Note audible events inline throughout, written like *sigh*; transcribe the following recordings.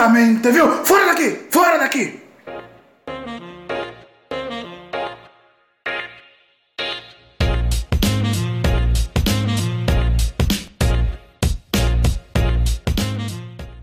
Exatamente, viu? Fora daqui! Fora daqui!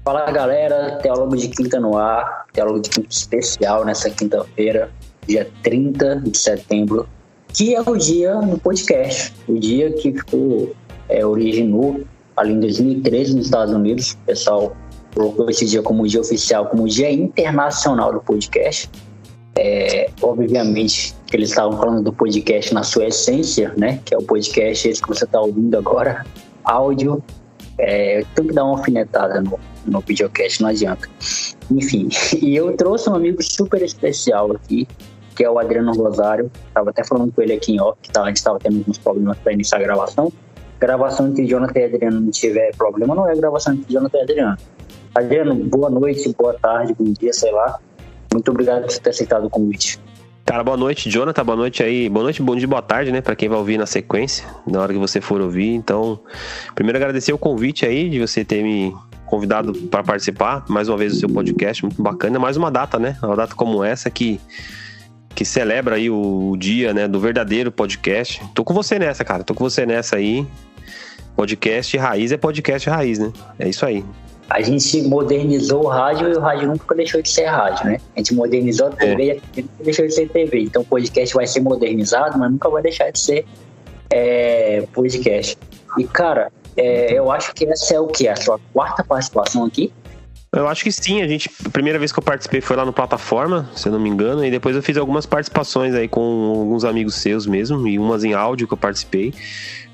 Fala galera, Teólogo de Quinta no ar, Teólogo de Quinta especial nessa quinta-feira, dia 30 de setembro, que é o dia do podcast, o dia que ficou, é, originou ali em 2013 nos Estados Unidos, o pessoal colocou esse dia como dia oficial, como dia internacional do podcast. É, obviamente que eles estavam falando do podcast na sua essência, né? Que é o podcast esse que você está ouvindo agora, áudio. É, tem que dar uma alfinetada no, no videocast, não adianta. Enfim, *laughs* e eu trouxe um amigo super especial aqui, que é o Adriano Rosário. Tava até falando com ele aqui em off, que tá, a gente estava tendo alguns problemas para iniciar a gravação. Gravação entre Jonathan e Adriano não tiver problema, não é gravação entre Jonathan e Adriano. Adriano, boa noite, boa tarde, bom dia, sei lá. Muito obrigado por ter aceitado o convite. Cara, boa noite, Jonathan. Boa noite aí. Boa noite, bom dia, boa tarde, né? Para quem vai ouvir na sequência, na hora que você for ouvir. Então, primeiro agradecer o convite aí de você ter me convidado para participar mais uma vez do seu podcast, muito bacana. Mais uma data, né? Uma data como essa que que celebra aí o dia, né, do verdadeiro podcast. Tô com você nessa, cara. Tô com você nessa aí. Podcast raiz é podcast raiz, né? É isso aí a gente modernizou o rádio e o rádio nunca deixou de ser rádio, né? A gente modernizou a TV é. e a TV nunca deixou de ser TV. Então o podcast vai ser modernizado, mas nunca vai deixar de ser é, podcast. E, cara, é, eu acho que essa é o que? A sua quarta participação aqui? Eu acho que sim, a gente. A primeira vez que eu participei foi lá no plataforma, se eu não me engano, e depois eu fiz algumas participações aí com alguns amigos seus mesmo, e umas em áudio que eu participei.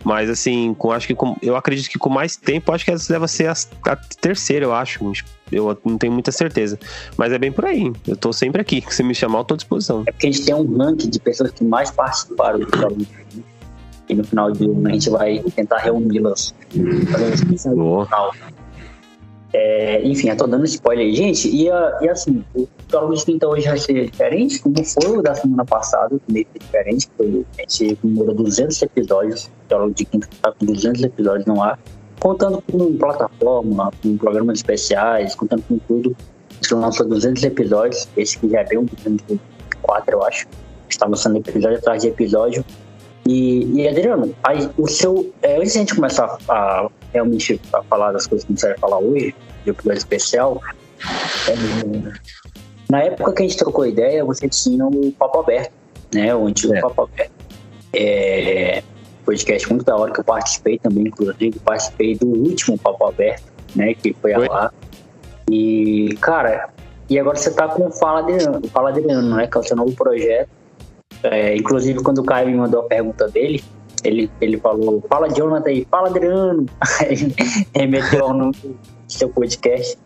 Mas assim, com, acho que com, eu acredito que com mais tempo, acho que essa deve ser a, a, terceira, eu acho. Eu não tenho muita certeza. Mas é bem por aí. Eu tô sempre aqui. *laughs* Se me chamar, eu tô à disposição. É porque a gente tem um ranking de pessoas que mais participaram do programa. E no final de ano a gente vai tentar reuni-las. Boa. É, enfim, eu tô dando spoiler aí. Gente, e, e assim, o Teólogo de Quinta hoje vai ser diferente, como foi o da semana passada, meio diferente, porque a gente comemora 200 episódios, o Teólogo de Quinta tá com 200 episódios no ar, contando com plataforma, com programas especiais, contando com tudo. A gente lançou 200 episódios, esse que já é bem um 204, eu acho. Está lançando episódio atrás de episódio. E, e Adriano, aí, o seu, é, antes de a gente começar a, realmente a falar das coisas que a gente vai falar hoje, de episódio especial, é, na época que a gente trocou ideia, você tinha o Papo Aberto, né? O antigo é. Papo Aberto. É, podcast muito da hora que eu participei também, inclusive, participei do último Papo Aberto, né? Que foi, foi. lá. E, cara, e agora você tá com o Fala Adriano, Fala Adriano, né? Que é o seu novo projeto é, inclusive, quando o Caio me mandou a pergunta dele, ele, ele falou: Fala Jonathan aí, fala Adriano. *laughs* remeteu ao nome do seu podcast.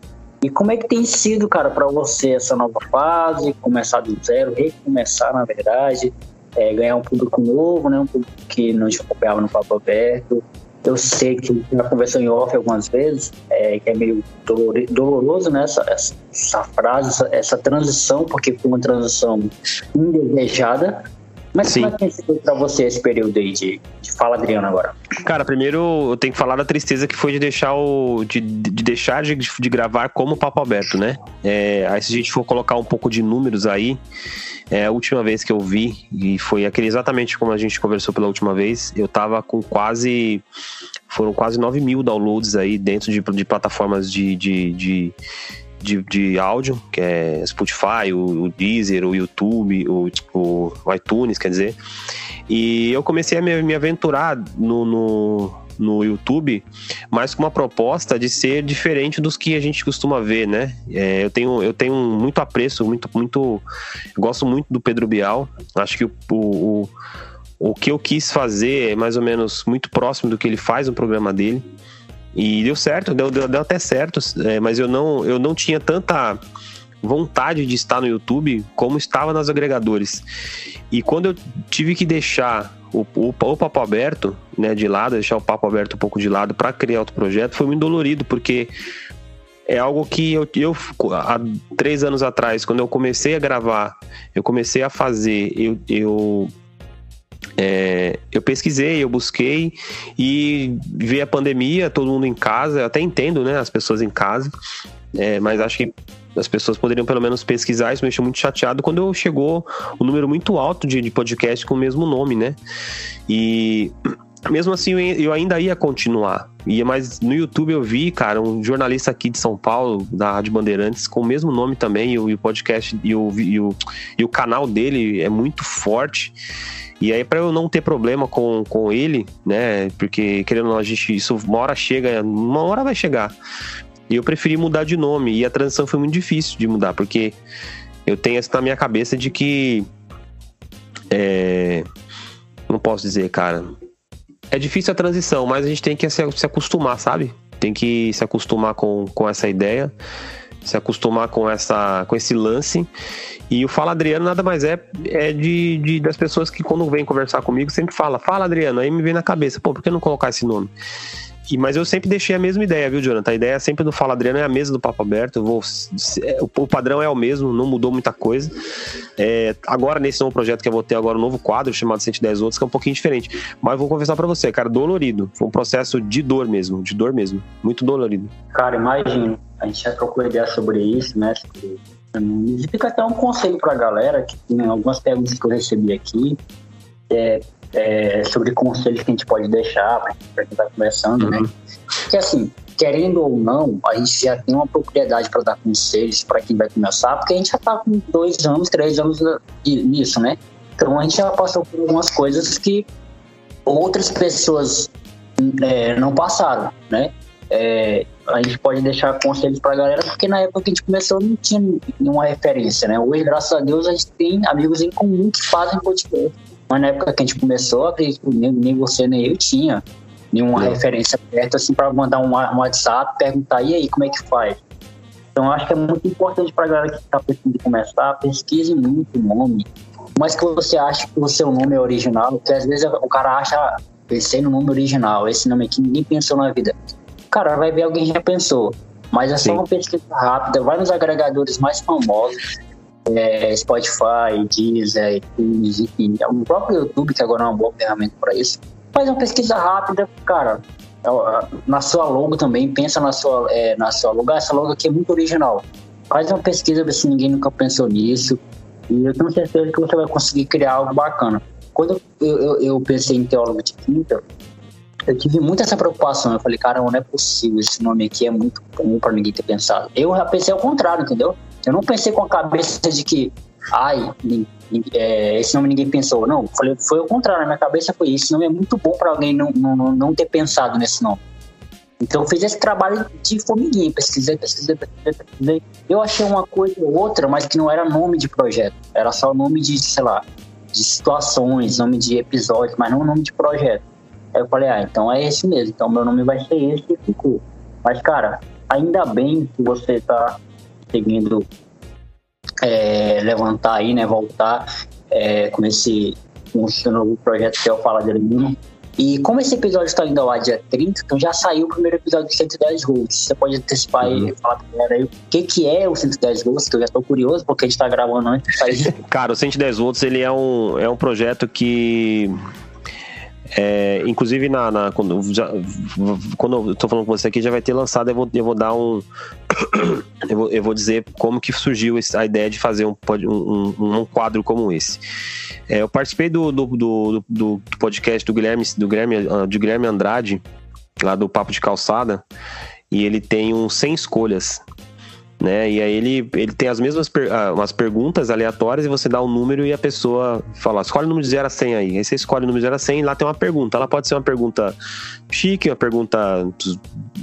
E como é que tem sido, cara, para você essa nova fase? Começar do zero, recomeçar, na verdade, é, ganhar um público novo, né? Um público que não te acompanhava no Papo Aberto. Eu sei que já conversou em off algumas vezes, é, que é meio doloroso, né? Essa, essa frase, essa, essa transição, porque foi uma transição indesejada, mas Sim. como é que tem sido pra você esse período aí de, de fala, Adriano, agora? Cara, primeiro eu tenho que falar da tristeza que foi de deixar o. de, de deixar de, de gravar como papo aberto, né? É, aí se a gente for colocar um pouco de números aí, é, a última vez que eu vi, e foi aquele exatamente como a gente conversou pela última vez, eu tava com quase. Foram quase 9 mil downloads aí dentro de, de plataformas de, de, de de, de áudio, que é Spotify, o, o Deezer, o YouTube, o, o, o, iTunes, quer dizer. E eu comecei a me, me aventurar no, no, no, YouTube, mas com uma proposta de ser diferente dos que a gente costuma ver, né? É, eu, tenho, eu tenho muito apreço, muito, muito. gosto muito do Pedro Bial. Acho que o, o, o que eu quis fazer é mais ou menos muito próximo do que ele faz no programa dele. E deu certo, deu, deu, deu até certo, é, mas eu não, eu não tinha tanta vontade de estar no YouTube como estava nos agregadores. E quando eu tive que deixar o, o, o papo aberto né, de lado, deixar o papo aberto um pouco de lado para criar outro projeto, foi muito dolorido, porque é algo que eu, eu, há três anos atrás, quando eu comecei a gravar, eu comecei a fazer, eu, eu é, eu pesquisei, eu busquei e vi a pandemia, todo mundo em casa. Eu até entendo, né? As pessoas em casa, é, mas acho que as pessoas poderiam pelo menos pesquisar, isso me deixou muito chateado quando chegou um número muito alto de, de podcast com o mesmo nome, né? E mesmo assim eu ainda ia continuar. Ia, mas no YouTube eu vi, cara, um jornalista aqui de São Paulo, da Rádio Bandeirantes, com o mesmo nome também, e o, e o podcast e o, e o, e o canal dele é muito forte. E aí, para eu não ter problema com, com ele, né? Porque, querendo ou não, a gente, isso uma hora chega, uma hora vai chegar. E eu preferi mudar de nome. E a transição foi muito difícil de mudar, porque eu tenho isso na minha cabeça de que. É, não posso dizer, cara. É difícil a transição, mas a gente tem que se, se acostumar, sabe? Tem que se acostumar com, com essa ideia, se acostumar com, essa, com esse lance. E o Fala Adriano nada mais é, é de, de, das pessoas que quando vem conversar comigo sempre fala, fala Adriano, aí me vem na cabeça, pô, por que não colocar esse nome? E, mas eu sempre deixei a mesma ideia, viu, Jonathan? A ideia sempre do Fala Adriano é a mesa do Papo Aberto. Vou, é, o padrão é o mesmo, não mudou muita coisa. É, agora, nesse novo projeto que eu vou ter agora, um novo quadro chamado 110 Outros, que é um pouquinho diferente. Mas vou confessar para você, cara, dolorido. Foi um processo de dor mesmo, de dor mesmo. Muito dolorido. Cara, imagino. A gente já trocou ideia sobre isso, né? E fica até um conselho pra galera, que tem algumas perguntas que eu recebi aqui. É, é, sobre conselhos que a gente pode deixar para quem está começando, né? uhum. né? Que assim, querendo ou não, a gente já tem uma propriedade para dar conselhos para quem vai começar, porque a gente já está com dois anos, três anos nisso, né? Então a gente já passou por algumas coisas que outras pessoas é, não passaram, né? É, a gente pode deixar conselhos para a galera, porque na época que a gente começou não tinha nenhuma referência, né? Hoje, graças a Deus, a gente tem amigos em comum que fazem podcast mas na época que a gente começou, acredito nem, nem você nem eu tinha nenhuma é. referência perto assim para mandar um, um WhatsApp, perguntar e aí como é que faz. Então acho que é muito importante para a galera que está pensando começar, pesquise muito o nome, mas que você acha que o seu nome é original, porque às vezes o cara acha, ah, pensei no nome original, esse nome aqui ninguém pensou na vida. Cara, vai ver alguém já pensou. Mas é só Sim. uma pesquisa rápida, vai nos agregadores mais famosos, é, Spotify, Deezer, iTunes, é o próprio YouTube, que agora é uma boa ferramenta para isso. Faz uma pesquisa rápida, cara, é, na sua logo também, pensa na sua, é, na sua logo, ah, essa logo aqui é muito original. Faz uma pesquisa, ver se ninguém nunca pensou nisso, e eu tenho certeza que você vai conseguir criar algo bacana. Quando eu, eu, eu pensei em teólogo de quinta, eu tive muito essa preocupação. Eu falei, cara, não é possível, esse nome aqui é muito comum para ninguém ter pensado. Eu já pensei ao contrário, entendeu? Eu não pensei com a cabeça de que, ai, é, esse nome ninguém pensou. Não, falei, foi o contrário. Na minha cabeça foi isso. Esse nome é muito bom para alguém não, não, não ter pensado nesse nome. Então eu fiz esse trabalho de formiguinha, pesquisei, pesquisei, pesquisei, pesquisei. Eu achei uma coisa ou outra, mas que não era nome de projeto. Era só nome de, sei lá, de situações, nome de episódios, mas não nome de projeto. Aí eu falei, ah, então é esse mesmo. Então meu nome vai ser esse e ficou. Mas, cara, ainda bem que você tá conseguindo é, levantar aí, né, voltar é, com esse, com esse novo projeto que é o Fala de Aluno. E como esse episódio está indo ao ar dia 30, então já saiu o primeiro episódio de 110 Gols. Você pode antecipar uhum. e falar pra galera aí o que, que é o 110 Gols, que eu já estou curioso, porque a gente está gravando antes sair. *laughs* Cara, o 110 Volts ele é um, é um projeto que é, inclusive, na, na quando, já, quando eu tô falando com você aqui, já vai ter lançado. Eu vou, eu vou dar um. *coughs* eu, vou, eu vou dizer como que surgiu a ideia de fazer um, um, um quadro como esse. É, eu participei do, do, do, do, podcast do Guilherme, do Guilherme, ah, de Guilherme Andrade, lá do Papo de Calçada, e ele tem um 100 escolhas né? E aí ele, ele tem as mesmas per, ah, umas perguntas aleatórias e você dá um número e a pessoa fala, escolhe o número de 0 a 100 aí. Aí você escolhe o número de 0 a 100 e lá tem uma pergunta. Ela pode ser uma pergunta chique, uma pergunta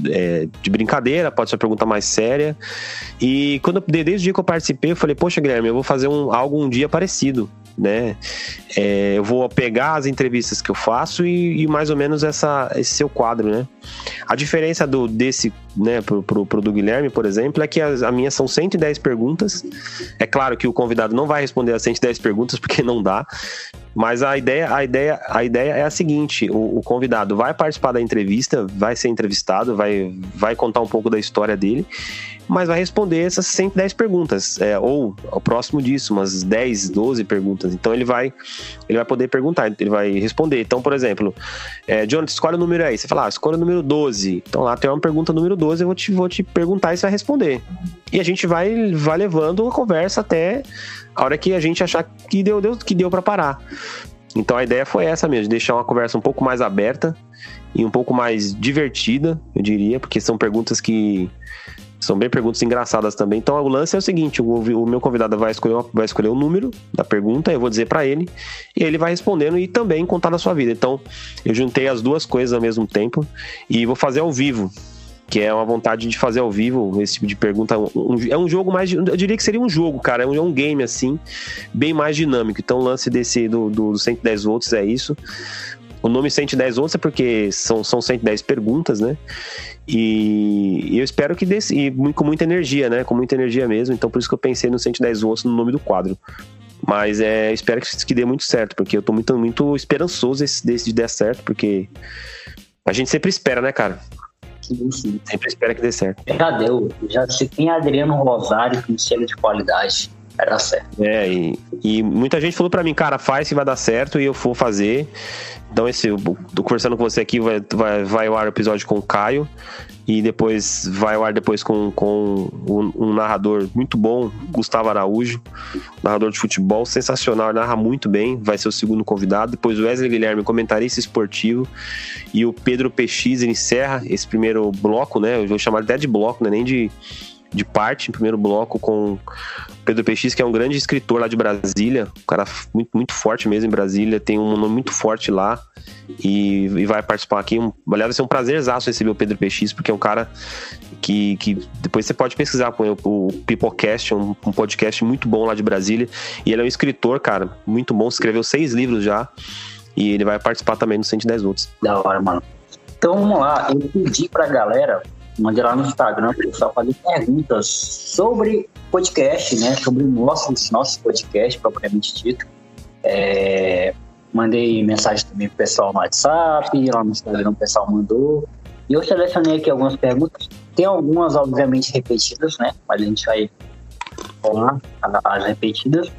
é, de brincadeira, pode ser uma pergunta mais séria. E quando desde o dia que eu participei, eu falei, poxa, Guilherme, eu vou fazer um, algo um dia parecido né? É, eu vou pegar as entrevistas que eu faço e, e, mais ou menos essa, esse seu quadro, né? A diferença do desse, né, pro, pro, pro do Guilherme, por exemplo, é que as, a minha são 110 perguntas. É claro que o convidado não vai responder as 110 perguntas *laughs* porque não dá, mas a ideia, a ideia, a ideia é a seguinte: o, o, convidado vai participar da entrevista, vai ser entrevistado, vai, vai contar um pouco da história dele mas vai responder essas 110 perguntas, é, ou próximo disso, umas 10, 12 perguntas. Então ele vai, ele vai poder perguntar, ele vai responder. Então, por exemplo, é, Jonathan, escolhe o número aí. Você fala, ah, escolhe o número 12. Então lá tem uma pergunta número 12, eu vou te, vou te perguntar e você vai responder. e a gente vai, vai levando a conversa até a hora que a gente achar que deu, deu que deu para parar. Então a ideia foi essa mesmo, de deixar uma conversa um pouco mais aberta e um pouco mais divertida, eu diria, porque são perguntas que são bem perguntas engraçadas também. Então o lance é o seguinte: o, o meu convidado vai escolher, uma, vai escolher o número da pergunta, eu vou dizer para ele, e ele vai respondendo e também contar da sua vida. Então eu juntei as duas coisas ao mesmo tempo e vou fazer ao vivo. Que é uma vontade de fazer ao vivo esse tipo de pergunta. Um, é um jogo mais. Eu diria que seria um jogo, cara. É um, é um game, assim, bem mais dinâmico. Então, o lance desse do, do, do 110 volts é isso. O nome 110 volts é porque são, são 110 perguntas, né? E, eu espero que dê, e com muita energia, né? Com muita energia mesmo. Então por isso que eu pensei no 110 volts no nome do quadro. Mas é, espero que, que dê muito certo, porque eu tô muito, muito esperançoso desse, desse de dar certo, porque a gente sempre espera, né, cara? Sempre espera que dê certo. Já deu. Já se tem Adriano Rosário com selo de qualidade. Era certo. É, e, e muita gente falou para mim, cara, faz que vai dar certo e eu vou fazer. Então, esse, eu tô conversando com você aqui, vai, vai, vai ao ar o episódio com o Caio. E depois vai ao ar depois com, com um, um narrador muito bom, Gustavo Araújo, narrador de futebol, sensacional, narra muito bem, vai ser o segundo convidado. Depois o Wesley Guilherme, comentarista esportivo. E o Pedro PX encerra esse primeiro bloco, né? Eu vou chamar até de bloco, né? Nem de de parte, em primeiro bloco, com Pedro PX, que é um grande escritor lá de Brasília, um cara muito, muito forte mesmo em Brasília, tem um nome muito forte lá e, e vai participar aqui. Um, aliás, vai ser um prazerzaço receber o Pedro PX, porque é um cara que, que depois você pode pesquisar com o, Peoplecast, um, um podcast muito bom lá de Brasília, e ele é um escritor, cara, muito bom, escreveu seis livros já, e ele vai participar também no 110 Outros. Da hora, mano. Então vamos lá, eu pedi pra galera mande lá no Instagram pessoal fazer perguntas sobre podcast, né? Sobre nossos, nossos podcast, propriamente dito. É, mandei mensagem também pro pessoal no WhatsApp, lá no Instagram o pessoal mandou. E eu selecionei aqui algumas perguntas. Tem algumas, obviamente, repetidas, né? Mas a gente vai falar as repetidas.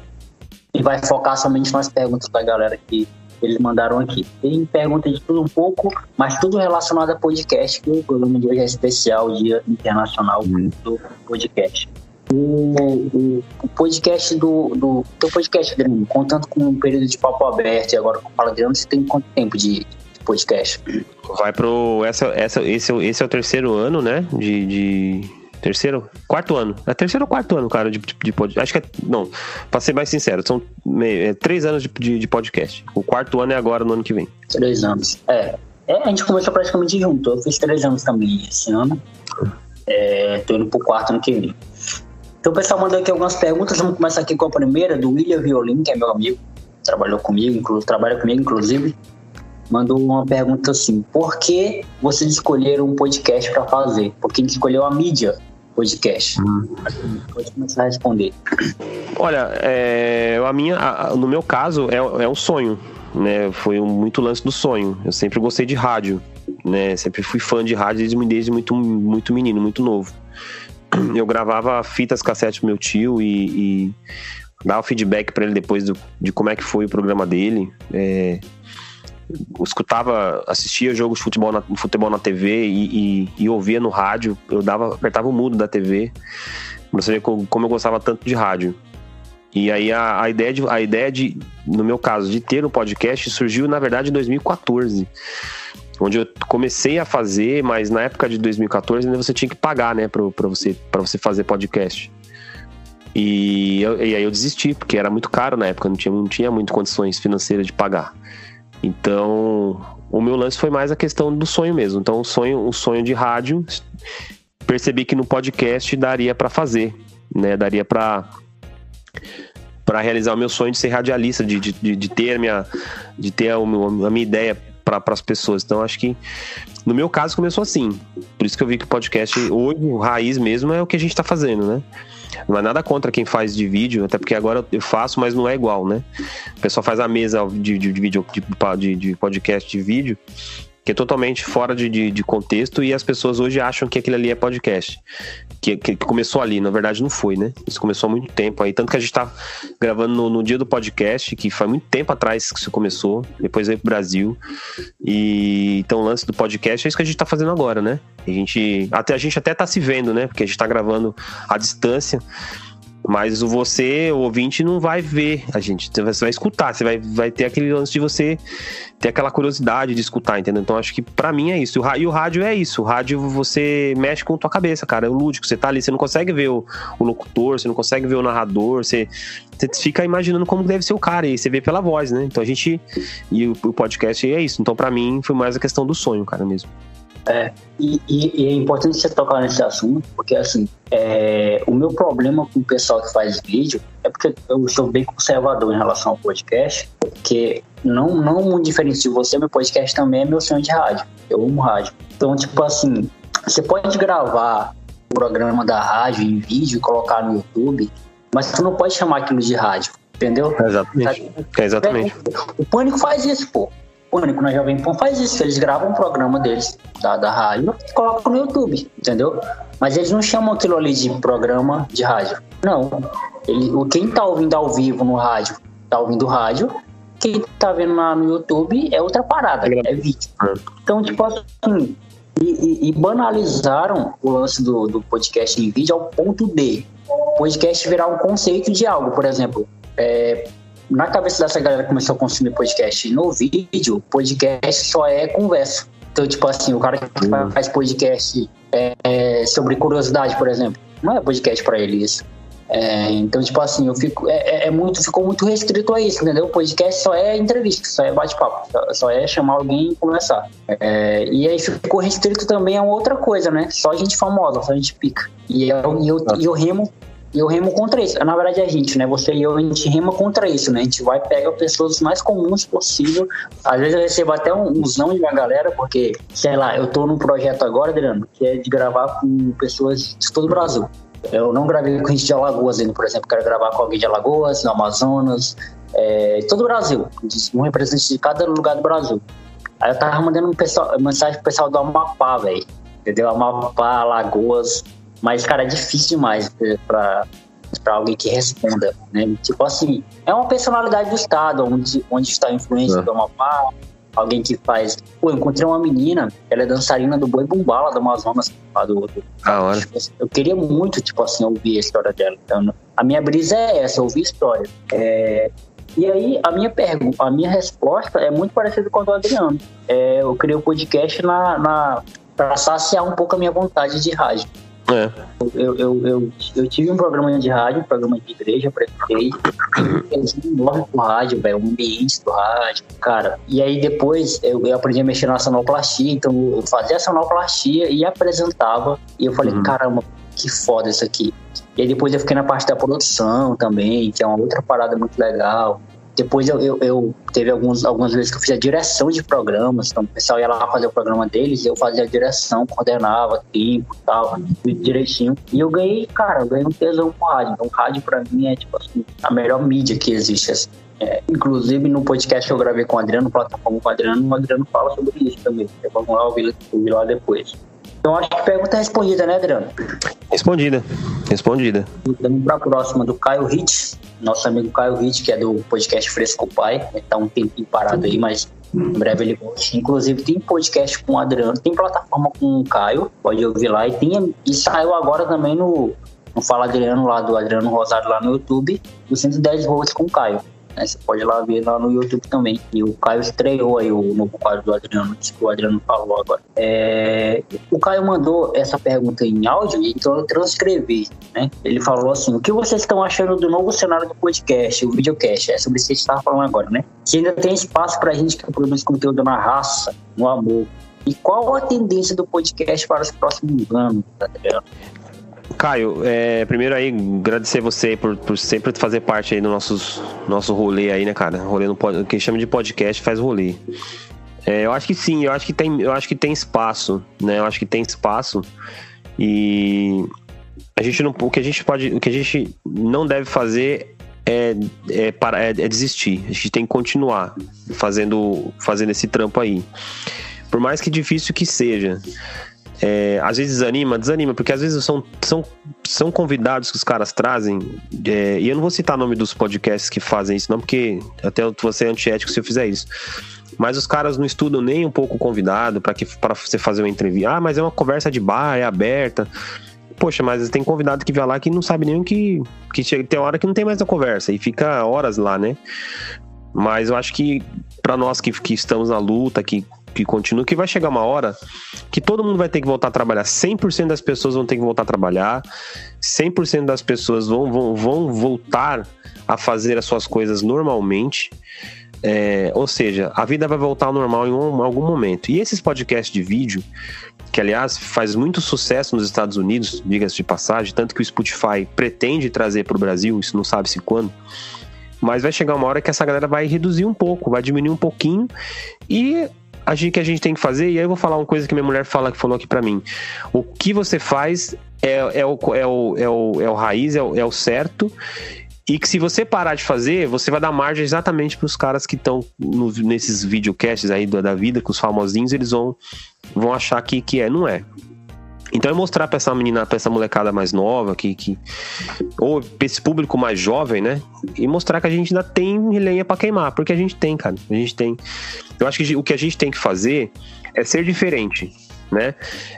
E vai focar somente nas perguntas da galera que eles mandaram aqui. Tem pergunta de tudo um pouco, mas tudo relacionado a podcast, que o programa de hoje é especial, Dia Internacional uhum. do Podcast. O, o, o, podcast do, do teu podcast, Adriano, contando com um período de papo aberto e agora com fala Adriano, você tem quanto tempo de, de podcast? Vai pro. Essa, essa, esse, esse é o terceiro ano, né? De, de, Terceiro? Quarto ano. É terceiro ou quarto ano, cara, de, de, de podcast. Acho que é. Não, pra ser mais sincero, são meio, é, três anos de, de, de, podcast. O quarto ano é agora, no ano que vem. Três anos. É. é. A gente começou praticamente junto. Eu fiz três anos também esse ano. É, tô indo pro quarto ano que vem. Então o pessoal mandou aqui algumas perguntas. Vamos começar aqui com a primeira, do William Violin, que é meu amigo. Trabalhou comigo, inclusive, trabalha comigo, inclusive mandou uma pergunta assim: por que vocês escolheram um podcast para fazer? Por que escolheu a mídia podcast? Hum. Pode começar a responder. Olha, é, a minha, a, no meu caso, é, é um sonho. Né? Foi um, muito lance do sonho. Eu sempre gostei de rádio. Né? Sempre fui fã de rádio desde, desde muito, muito menino, muito novo. Eu gravava fitas cassete pro meu tio e, e dava feedback para ele depois do, de como é que foi o programa dele. É, escutava, assistia jogos de futebol na, futebol na TV e, e, e, ouvia no rádio. Eu dava, apertava o mudo da TV. Pra você ver como, eu gostava tanto de rádio. E aí a, a, ideia de, a ideia de, no meu caso, de ter um podcast surgiu, na verdade, em 2014. Onde eu comecei a fazer, mas na época de 2014 ainda você tinha que pagar, né, pra, você, pra você fazer podcast. E, eu, e aí eu desisti, porque era muito caro na época, não tinha, não tinha muito condições financeiras de pagar. Então, o meu lance foi mais a questão do sonho mesmo. Então, o sonho, o sonho de rádio, percebi que no podcast daria para fazer, né? Daria para para realizar o meu sonho de ser radialista, de, de, de ter a minha, de ter a, a minha ideia para as pessoas. Então, acho que no meu caso começou assim. Por isso que eu vi que o podcast hoje, o raiz mesmo, é o que a gente está fazendo, né? Não é nada contra quem faz de vídeo, até porque agora eu faço, mas não é igual, né? O pessoal faz a mesa de, de, de vídeo, de, de, podcast de vídeo, que é totalmente fora de, de, de, contexto e as pessoas hoje acham que aquilo ali é podcast. Que, que, começou ali, na verdade não foi, né? Isso começou há muito tempo aí. Tanto que a gente tá gravando no, no dia do podcast, que foi muito tempo atrás que isso começou, depois veio pro Brasil. E então o lance do podcast é isso que a gente tá fazendo agora, né? A gente, até, a gente até tá se vendo, né? Porque a gente tá gravando à distância. Mas você, o ouvinte, não vai ver a gente. Você vai escutar, você vai, vai ter aquele lance de você ter aquela curiosidade de escutar, entendeu? Então acho que para mim é isso. E o rádio é isso. O rádio você mexe com tua cabeça, cara. É o lúdico. Você tá ali, você não consegue ver o, o locutor, você não consegue ver o narrador, você, você fica imaginando como deve ser o cara. E você vê pela voz, né? Então a gente. E o, o podcast é isso. Então para mim foi mais a questão do sonho, cara, mesmo. É, e, e, e, é importante você tocar nesse assunto, porque assim, é, o meu problema com o pessoal que faz vídeo é porque eu sou bem conservador em relação ao podcast, porque não, não muito diferente de você, meu podcast também é meu sonho de rádio. Eu amo rádio. Então, tipo assim, você pode gravar o programa da rádio em vídeo e colocar no YouTube, mas tu não pode chamar aquilo de rádio, entendeu? Exatamente. É, exatamente. O Pânico faz isso, pô. Pânico na Jovem Pan faz isso, eles gravam um programa deles, da, da rádio, e colocam no YouTube, entendeu? Mas eles não chamam aquilo ali de programa de rádio. Não. Ele, quem tá ouvindo ao vivo no rádio, tá ouvindo rádio, quem tá vendo lá no YouTube é outra parada, é vídeo. Então, tipo assim, e, e, e, banalizaram o lance do, do podcast em vídeo ao ponto de podcast virar um conceito de algo. Por exemplo, é, na cabeça dessa galera que começou a consumir podcast no vídeo, podcast só é conversa. Então, tipo assim, o cara que uhum. faz podcast é, sobre curiosidade, por exemplo, não é podcast para ele isso. É, então, tipo assim, eu fico, é, é, é, muito, ficou muito restrito a isso, entendeu? O podcast só é entrevista, só é bate-papo, só, só, é chamar alguém e conversar. É, e aí ficou restrito também a outra coisa, né? Só gente famosa, só gente pica. E eu, e eu, e eu remo eu remo contra isso. Na verdade, a gente, né? Você e eu, a gente rema contra isso, né? A gente vai pegar pessoas mais comuns possível. Às vezes eu recebo até um, zão de uma galera, porque, sei lá, eu tô num projeto agora, Adriano, que é de gravar com pessoas de todo o Brasil. Eu não gravei com gente de Alagoas ainda, por exemplo. Quero gravar com alguém de Alagoas, no Amazonas, é, todo o Brasil. Um representante de cada lugar do Brasil. Aí eu tava mandando um pessoal, mensagem pro pessoal do Amapá, velho. Entendeu? Amapá, Alagoas. Mas, cara, é difícil demais para para alguém que responda, né? Tipo assim, é uma personalidade do estado, onde, onde está a influência é. do Amapá, alguém que faz. Pô, eu encontrei uma menina, ela é dançarina do Boi Bumbala do Amazonas, lá do. do ah, hora. Eu queria muito, tipo assim, ouvir a história dela. Então, a minha brisa é essa, ouvir história. É, e aí, a minha pergunta, a minha resposta é muito parecida com a do Adriano. É, eu criei o um podcast na, na para saciar um pouco a minha vontade de rádio. É. Eu, eu, eu, eu, tive um programa de rádio, um programa de igreja, prefeitei. Eu enorme com rádio, velho, um ambiente do rádio, cara. E aí depois eu, eu, aprendi a mexer na sonoplastia, então eu fazia a sonoplastia e apresentava. E eu falei, uhum. caramba, que foda isso aqui. E aí depois eu fiquei na parte da produção também, que é uma outra parada muito legal. Depois eu, eu, eu, teve alguns, algumas vezes que eu fiz a direção de programas, então o pessoal ia lá fazer o programa deles eu fazia a direção, coordenava tempo e tal, direitinho. E eu ganhei, cara, eu ganhei um tesão com rádio. Então, rádio pra mim é, tipo assim, a melhor mídia que existe. Assim. É, inclusive no podcast que eu gravei com o Adriano, plataforma com o Adriano, o Adriano fala sobre isso também. Vamos lá ouvir, ouvir lá depois. Então acho que a pergunta é respondida, né, Adriano? Respondida. Respondida. Vamos para a próxima do Caio Ritz, nosso amigo Caio Ritz, que é do podcast Fresco Pai. Ele tá um tempinho parado aí, mas em breve ele volta. Inclusive tem podcast com o Adriano, tem plataforma com o Caio, pode ouvir lá. E, tem, e saiu agora também no, no Fala Adriano, lá do Adriano Rosário, lá no YouTube, do 110 volts com o Caio. Né? Você pode ir lá ver lá no YouTube também. E o Caio estreou aí o novo quadro do Adriano, que o Adriano falou agora. É... O Caio mandou essa pergunta em áudio, então eu transcrevi. Né? Ele falou assim: o que vocês estão achando do novo cenário do podcast, o videocast? É sobre isso que a gente estava falando agora, né? Se ainda tem espaço para a gente que produz conteúdo na raça, no amor. E qual a tendência do podcast para os próximos anos, Adriano? Caio, é, primeiro aí, agradecer você por, por sempre fazer parte aí do nossos, nosso rolê aí, né, cara? Rolê no que chama de podcast faz rolê. É, eu acho que sim, eu acho que tem, eu acho que tem espaço, né? Eu acho que tem espaço e a gente não, o que a gente pode, o que a gente não deve fazer é, é, para, é, é desistir. A gente tem que continuar fazendo, fazendo esse trampo aí. por mais que difícil que seja, é, às vezes desanima, desanima, porque às vezes são, são, são convidados que os caras trazem, é, e eu não vou citar o nome dos podcasts que fazem isso, não, porque até vou ser antiético se eu fizer isso. Mas os caras não estudam nem um pouco o convidado para você fazer uma entrevista. Ah, mas é uma conversa de bar, é aberta. Poxa, mas tem convidado que vai lá que não sabe nem o que. que chega, tem hora que não tem mais a conversa e fica horas lá, né? Mas eu acho que para nós que, que estamos na luta, que que continua, que vai chegar uma hora que todo mundo vai ter que voltar a trabalhar. 100% das pessoas vão ter que voltar a trabalhar, 100% das pessoas vão, vão, vão voltar a fazer as suas coisas normalmente. É, ou seja, a vida vai voltar ao normal em, um, algum momento. E esses podcasts de vídeo, que aliás faz muito sucesso nos Estados Unidos, diga-se de passagem, tanto que o Spotify pretende trazer para o Brasil, isso não sabe-se quando. Mas vai chegar uma hora que essa galera vai reduzir um pouco, vai diminuir um pouquinho e a gente, que a gente tem que fazer, e aí eu vou falar uma coisa que minha mulher fala, que falou aqui para mim. O que você faz é, é, o, é, o, é, o, é o raiz, é o, é o certo, e que se você parar de fazer, você vai dar margem exatamente para os caras que estão nesses videocasts aí da, da vida, com os famosinhos, eles vão, vão achar que, que é, não é. Então é mostrar pra essa menina, pra essa molecada mais nova, que, que ou pra esse público mais jovem, né? E mostrar que a gente ainda tem lenha para queimar, porque a gente tem, cara. A gente tem. Eu acho que o que a gente tem que fazer é ser diferente, né?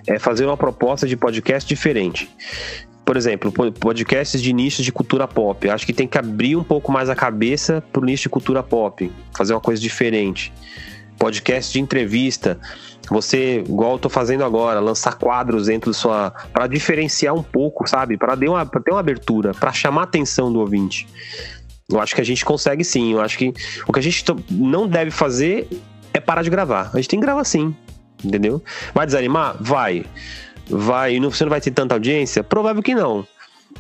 É fazer uma proposta de podcast diferente. Por exemplo, podcasts de nichos de cultura pop. Eu acho que tem que abrir um pouco mais a cabeça pro nicho de cultura pop, fazer uma coisa diferente. Podcast de entrevista você, igual eu tô fazendo agora, lançar quadros dentro da sua. para diferenciar um pouco, sabe? Para ter uma, ter uma abertura, para chamar a atenção do ouvinte. Eu acho que a gente consegue sim. Eu acho que o que a gente não deve fazer é parar de gravar. A gente tem que gravar sim. Entendeu? Vai desanimar? Vai. Vai. E você não vai ter tanta audiência? Provável que não.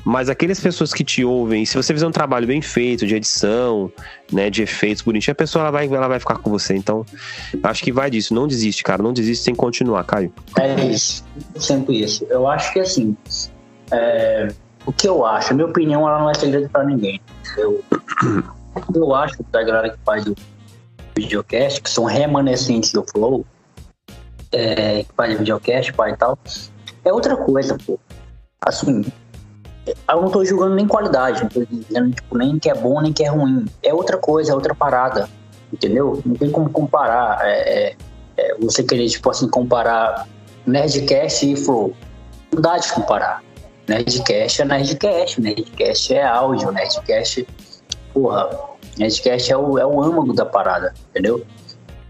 Mas aquelas pessoas que te ouvem, se você fizer um trabalho bem feito de edição, né, de efeitos bonitinhos, a pessoa ela vai, ela vai ficar com você. Então, acho que vai disso. Não desiste, cara. Não desiste sem continuar, Caio. É isso. Sempre isso. Eu acho que assim, é, o que eu acho, a minha opinião, ela não é segredo para ninguém. Eu, eu acho da galera que faz o videocast, que são remanescentes do Flow, é, que faz videocast, pai e tal, é outra coisa, pô. Assim, eu não tô julgando nem qualidade, não tô dizendo tipo, nem que é bom nem que é ruim. É outra coisa, é outra parada. Entendeu? Não tem como comparar. É, é, é você querer, tipo assim, comparar Nerdcast e Flow. Não dá de comparar. Nerdcast é Nerdcast, Nerdcast é áudio, Nerdcast. Porra, Nerdcast é o, é o âmago da parada, entendeu?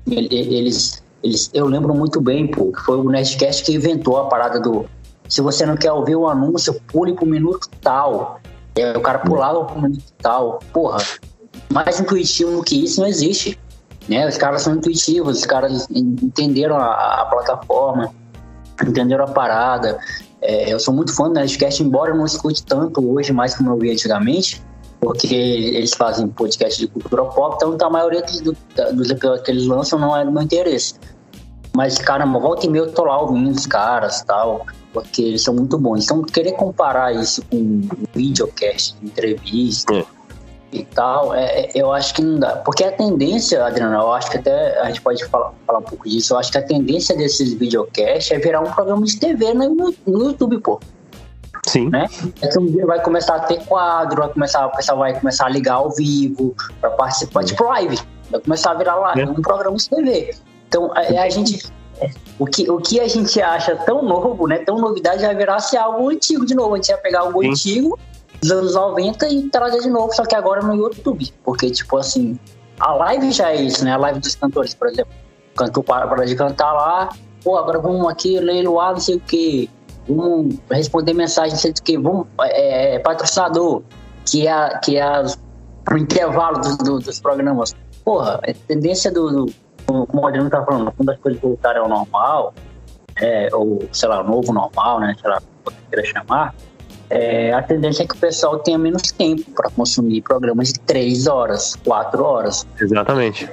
Eles, eles, eu lembro muito bem, pô, que foi o Nerdcast que inventou a parada do se você não quer ouvir o anúncio, pule pro minuto tal. É, o cara pulava pro minuto tal. Porra, mais intuitivo que isso não existe. Né? Os caras são intuitivos, os caras entenderam a, a plataforma, entenderam a parada. É, eu sou muito fã do Nerdcast, embora eu não escute tanto hoje, mais como eu via antigamente, porque eles fazem podcast de cultura pop, então a maioria dos, episódios que eles lançam não é do meu interesse. Mas, caramba, volta e meia eu tô lá ouvindo os caras tal porque eles são muito bons. Então, querer comparar isso com um videocast, entrevista é. e tal, é, é, eu acho que não dá. Porque a tendência, Adriano, eu acho que até a gente pode falar, falar um pouco disso, eu acho que a tendência desses videocasts é virar um programa de TV no, no YouTube, pô. Sim. Né? É que um dia vai começar a ter quadro, vai começar, o pessoal vai começar a ligar ao vivo para participar, tipo live. Vai começar a virar live, é. um programa de TV. Então, a, a gente o que, o que a gente acha tão novo, né? Tão novidade, vai virar se algo antigo de novo. A gente vai pegar algo Sim. antigo dos anos 90 e trazer de novo, só que agora no YouTube. Porque, tipo assim, a live já é isso, né? A live dos cantores, por exemplo. O cantor para, para de cantar lá, pô, agora vamos aqui ler lá, não sei o que. Vamos responder mensagem, não sei o que. Vamos, é, é, patrocinador, que é, que é o intervalo do, do, dos programas. Porra, é tendência do, do como o Adriano tá falando, quando as coisas voltarem ao normal, é, ou sei lá, novo normal, né, sei lá, como queira chamar, é, a tendência é que o pessoal tenha menos tempo para consumir programas de três horas, quatro horas. Exatamente.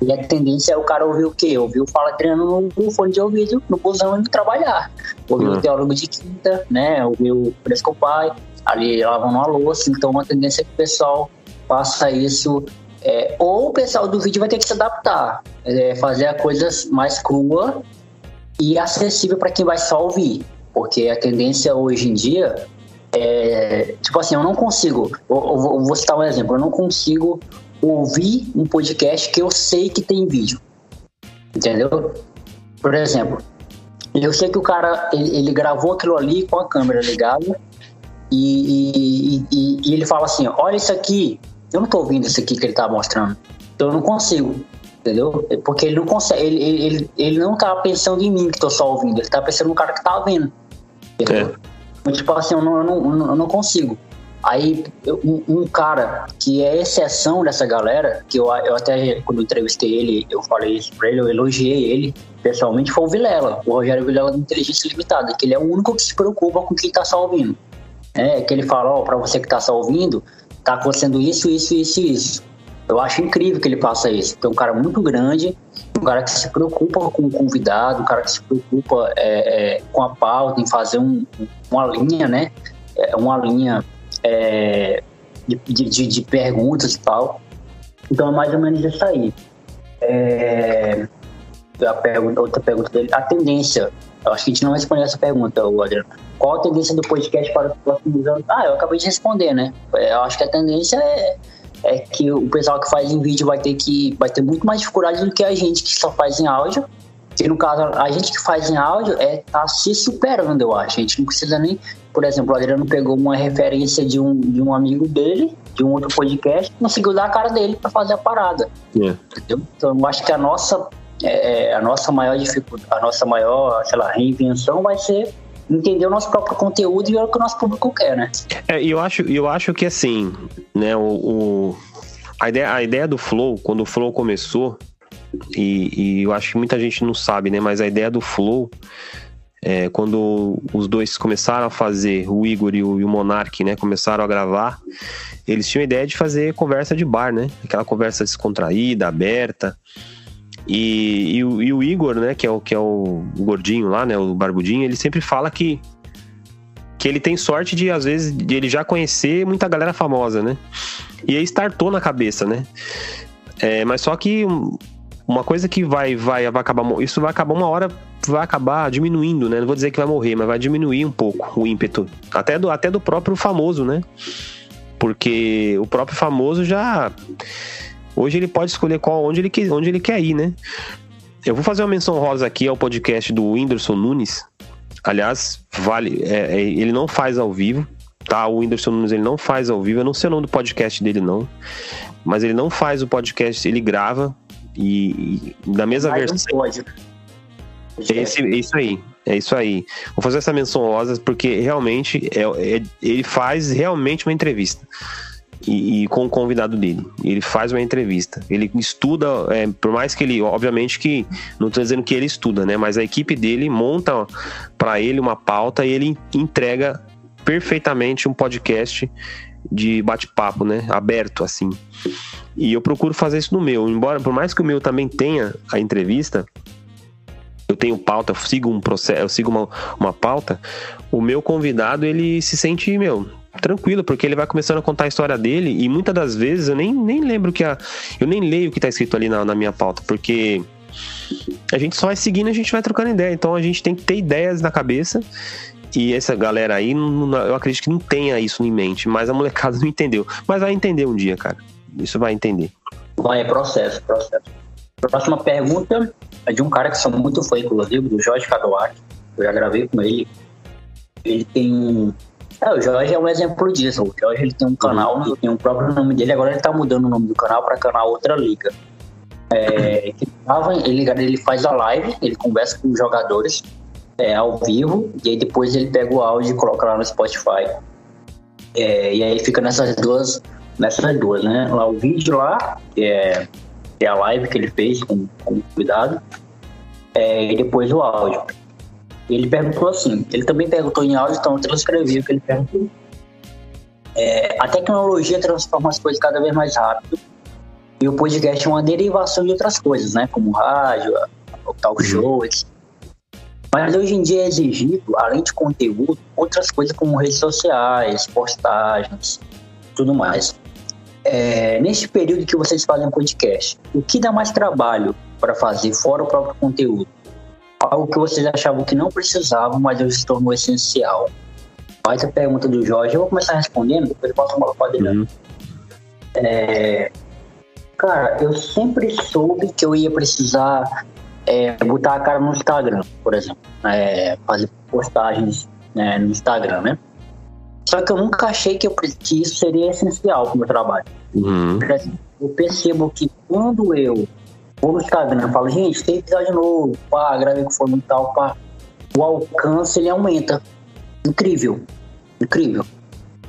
E a tendência é o cara ouvir o quê? Ouvir o Fala Treino no, fone de ouvido, no busão indo trabalhar. Ouvir uhum. o Teólogo de Quinta, né? Ouvir o Fresco Pai, ali lavando a louça. Então, a tendência é que o pessoal faça isso É, ou o pessoal do vídeo vai ter que se adaptar, é, fazer a coisa mais crua e acessível para quem vai só ouvir. Porque a tendência hoje em dia é. Tipo assim, eu não consigo. Eu, eu vou citar um exemplo. Eu não consigo ouvir um podcast que eu sei que tem vídeo. Entendeu? Por exemplo, eu sei que o cara ele, ele gravou aquilo ali com a câmera ligada e, e, e, e, ele fala assim: Olha isso aqui, eu não tô ouvindo isso aqui que ele tá mostrando, então eu não consigo, entendeu? Porque ele não consegue, ele, ele, ele não tá pensando em mim que tô só ouvindo, ele tá pensando no cara que tá vendo, entendeu? É. Tipo assim, eu não, eu não, eu não consigo. Aí, um, um, cara que é exceção dessa galera, que eu, eu até, quando eu entrevistei ele, eu falei isso pra ele, eu elogiei ele pessoalmente, foi o Vilela, o Rogério Vilela da Inteligência Limitada, que ele é o único que se preocupa com quem tá só ouvindo. É, que ele fala, ó, oh, pra você que tá só ouvindo, tá acontecendo isso, isso, isso isso. Eu acho incrível que ele faça isso, porque é um cara muito grande, um cara que se preocupa com o convidado, um cara que se preocupa é, é, com a pauta, em fazer um, uma linha, né? É, uma linha é, de, de, de, perguntas e tal. Então é mais ou menos isso aí. É, a pergunta, outra pergunta dele, a tendência. Eu acho que a gente não respondeu essa pergunta, Adriano. Qual a tendência do podcast para os próximos anos? Ah, eu acabei de responder, né? É, eu acho que a tendência é, é que o pessoal que faz em vídeo vai ter que vai ter muito mais dificuldade do que a gente que só faz em áudio. Que no caso, a gente que faz em áudio é tá se superando, eu acho. A gente não precisa nem por exemplo, o Adriano pegou uma referência de um, de um amigo dele, de um outro podcast, conseguiu dar a cara dele para fazer a parada. Yeah. É. Entendeu? Então, eu acho que a nossa, é, é, a nossa maior dificuldade, a nossa maior, sei lá, reinvenção vai ser entender o nosso próprio conteúdo e ver o que o nosso público quer, né? É, eu acho, eu acho que assim, né, o, o, a, ideia, a ideia do Flow, quando o Flow começou, e, e eu acho que muita gente não sabe, né, mas a ideia do Flow é, quando os dois começaram a fazer, o Igor e o, e o Monark, né, começaram a gravar, eles tinham a ideia de fazer conversa de bar, né? Aquela conversa descontraída, aberta. E, e, o, e o Igor, né, que é o, que é o gordinho lá, né, o barbudinho, ele sempre fala que que ele tem sorte de, às vezes, de ele já conhecer muita galera famosa, né? E aí startou na cabeça, né? É, mas só que uma coisa que vai, vai, vai acabar. Isso vai acabar uma hora, vai acabar diminuindo, né? Não vou dizer que vai morrer, mas vai diminuir um pouco o ímpeto. Até do, até do próprio famoso, né? Porque o próprio famoso já. Hoje ele pode escolher qual, onde, ele, onde ele quer ir, né? Eu vou fazer uma menção rosa aqui ao podcast do Whindersson Nunes. Aliás, vale. É, é, ele não faz ao vivo, tá? O Whindersson Nunes ele não faz ao vivo. Eu não sei o nome do podcast dele, não. Mas ele não faz o podcast, ele grava. E, e da mesma versão. Pode. Esse, isso aí, é isso aí. Vou fazer essa menção rosa porque realmente é, é, ele faz realmente uma entrevista. E, e, com o convidado dele. Ele faz uma entrevista. Ele estuda, é, por mais que ele, obviamente que não estou dizendo que ele estuda, né? Mas a equipe dele monta para ele uma pauta e ele entrega perfeitamente um podcast de bate-papo, né? Aberto, assim. E eu procuro fazer isso no meu. Embora, por mais que o meu também tenha a entrevista, eu tenho pauta, eu sigo um processo, eu sigo uma, uma pauta, o meu convidado, ele se sente, meu, tranquilo, porque ele vai começando a contar a história dele e muitas das vezes eu nem, nem lembro que a. Eu nem leio o que tá escrito ali na, na minha pauta, porque a gente só vai seguindo a gente vai trocando ideia. Então a gente tem que ter ideias na cabeça e essa galera aí, eu acredito que não tenha isso em mente, mas a molecada *laughs* não entendeu. Mas vai entender um dia, cara. Isso vai entender. Vai, é processo, processo. Próxima pergunta é de um cara que sou muito fã, inclusive, do Jorge Cadoac. Eu já gravei com ele. Ele tem. É, o Jorge é um exemplo disso. O Jorge ele tem um canal, ele tem o um próprio nome dele. Agora ele tá mudando o nome do canal para canal Outra Liga. É, ele, ele faz a live, ele conversa com os jogadores é, ao vivo, e aí depois ele pega o áudio e coloca lá no Spotify. É, e aí fica nessas duas, nessas duas, né? Lá o vídeo lá, que é, que é a live que ele fez com, com o convidado, é, e depois o áudio. Ele perguntou assim, ele também perguntou em áudio, então eu transcrevi o que ele perguntou. É, a tecnologia transforma as coisas cada vez mais rápido e o podcast é uma derivação de outras coisas, né? Como rádio, o talk show, etc. Mas hoje em dia é exigido, além de conteúdo, outras coisas como redes sociais, postagens, tudo mais. é, nesse período que vocês fazem podcast, o que dá mais trabalho para fazer, fora o próprio conteúdo? Algo que vocês achavam que não precisavam, mas hoje se tornou essencial. Faz a pergunta do Jorge, eu vou começar respondendo, depois eu posso falar para o uhum. é, Cara, eu sempre soube que eu ia precisar é, botar a cara no Instagram, por exemplo. É, fazer postagens né, no Instagram, né? Só que eu nunca achei que, eu, que isso seria essencial para o meu trabalho. Uhum. Assim, eu percebo que quando eu vou no Instagram falo, gente, tem episódio novo, pá, gravei com fone e tal, pá, o alcance ele aumenta. Incrível. Incrível.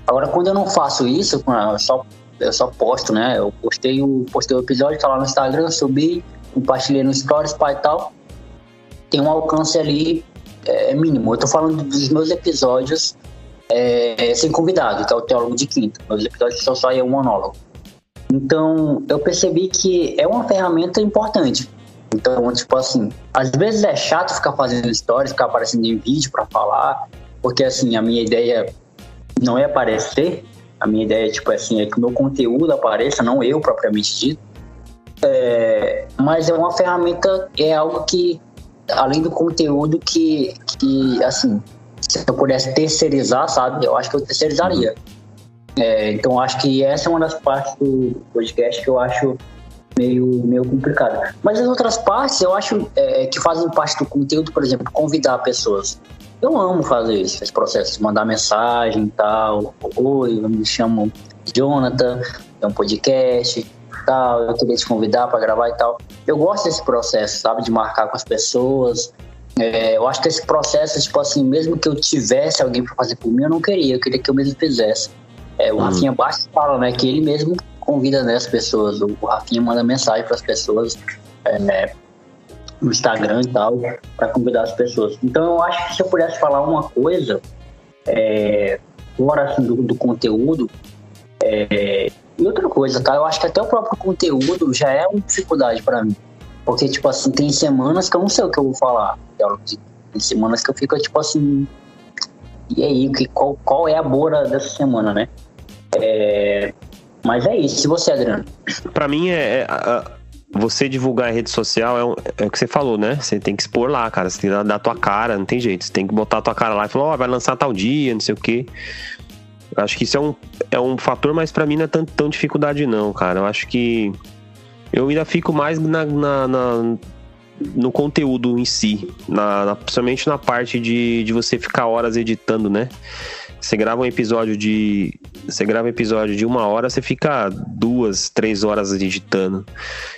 Agora, quando eu não faço isso, eu só, eu só posto, né? Eu postei o, postei o episódio, tá lá no Instagram, subi, compartilhei no Stories, pai e tal. Tem um alcance ali é, mínimo. Eu tô falando dos meus episódios é, sem convidado, que é o Teólogo de Quinta. Meus episódios só saem um monólogo. Então, eu percebi que é uma ferramenta importante. Então, tipo assim, às vezes é chato ficar fazendo stories, ficar aparecendo em vídeo para falar, porque assim, a minha ideia não é aparecer, a minha ideia, tipo assim, é que o meu conteúdo apareça, não eu propriamente dito. É, mas é uma ferramenta, é algo que, além do conteúdo, que, que assim, se eu pudesse terceirizar, sabe, eu acho que eu terceirizaria. É, então acho que essa é uma das partes do podcast que eu acho meio, meio complicada. Mas as outras partes eu acho é, que fazem parte do conteúdo, por exemplo, convidar pessoas. Eu amo fazer isso, esse processo, mandar mensagem e tal. Oi, eu me chamo Jonathan, é um podcast tal, eu queria te convidar para gravar e tal. Eu gosto desse processo, sabe, de marcar com as pessoas. É, eu acho que esse processo, tipo assim, mesmo que eu tivesse alguém para fazer por mim, eu não queria, eu queria que eu mesmo fizesse. É, o hum. Rafinha Bastos fala, né, que ele mesmo convida né, as pessoas, o Rafinha manda mensagem para as pessoas é, no Instagram e tal, para convidar as pessoas. Então eu acho que se eu pudesse falar uma coisa, é, fora assim, do, do conteúdo, é, e outra coisa, tá? Eu acho que até o próprio conteúdo já é uma dificuldade para mim. Porque, tipo assim, tem semanas que eu não sei o que eu vou falar. Tem semanas que eu fico, tipo assim. E aí, que, qual, qual é a boa dessa semana, né? É, mas é isso. E você, Adriano? Pra mim, é, é você divulgar em rede social é, é, o que você falou, né? Você tem que expor lá, cara. Você tem que dar, dar tua cara, não tem jeito. Você tem que botar a tua cara lá e falar, ó, oh, vai lançar tal dia, não sei o quê. Acho que isso é um, é um fator, mas para mim não é tão, tão dificuldade, não, cara. Eu acho que eu ainda fico mais na, na, na no conteúdo em si, na, na, principalmente na parte de, de você ficar horas editando, né? Você grava um episódio de. Você grava um episódio de uma hora, você fica duas, três horas editando.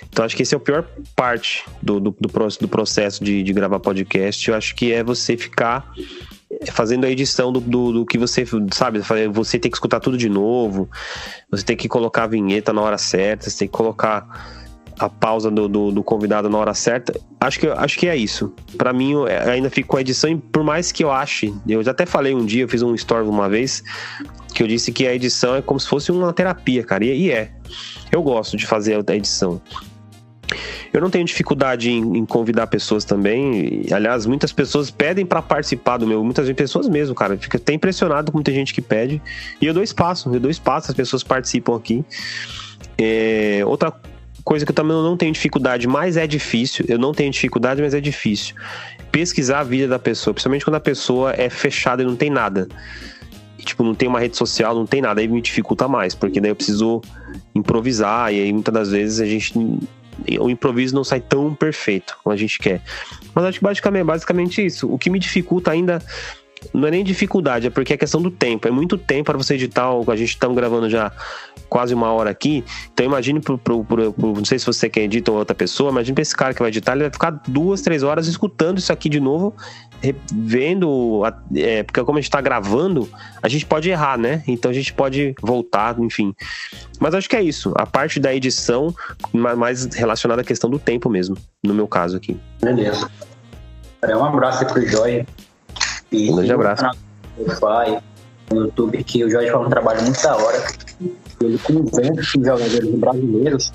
Então acho que esse é a pior parte do, do, do, do processo de, de gravar podcast. Eu acho que é você ficar fazendo a edição do, do, do, que você sabe, você tem que escutar tudo de novo, você tem que colocar a vinheta na hora certa, você tem que colocar a pausa do, do, do convidado na hora certa. Acho que, acho que é isso. Para mim, ainda ficou a edição, e por mais que eu ache, eu já até falei um dia, eu fiz um story uma vez, que eu disse que a edição é como se fosse uma terapia, cara, e, e é. Eu gosto de fazer a edição. Eu não tenho dificuldade em, em convidar pessoas também. Aliás, muitas pessoas pedem para participar do meu. Muitas pessoas mesmo, cara. Fica até impressionado com muita gente que pede. E eu dou espaço, eu dou espaço, as pessoas participam aqui. É, outra coisa que eu também não tenho dificuldade, mas é difícil. Eu não tenho dificuldade, mas é difícil. Pesquisar a vida da pessoa, principalmente quando a pessoa é fechada e não tem nada. tipo, não tem uma rede social, não tem nada, aí me dificulta mais, porque daí eu preciso improvisar, e aí muitas das vezes a gente o improviso não sai tão perfeito como a gente quer. Mas acho que basicamente, basicamente isso. O que me dificulta ainda não é nem dificuldade, é porque é questão do tempo. É muito tempo para você editar. A gente está gravando já quase uma hora aqui. Então imagine pro, pro, pro, pro, não sei se você quer editar ou outra pessoa, imagine pra esse cara que vai editar, ele vai ficar duas, três horas escutando isso aqui de novo vendo, é, porque como a gente tá gravando, a gente pode errar, né? Então a gente pode voltar, enfim. Mas acho que é isso. A parte da edição, mais relacionada à questão do tempo mesmo, no meu caso aqui. Beleza. É um abraço pro Joy. E um grande abraço. Pai, no YouTube, que o Jorge faz um trabalho muito da hora. Ele convence jogadores brasileiros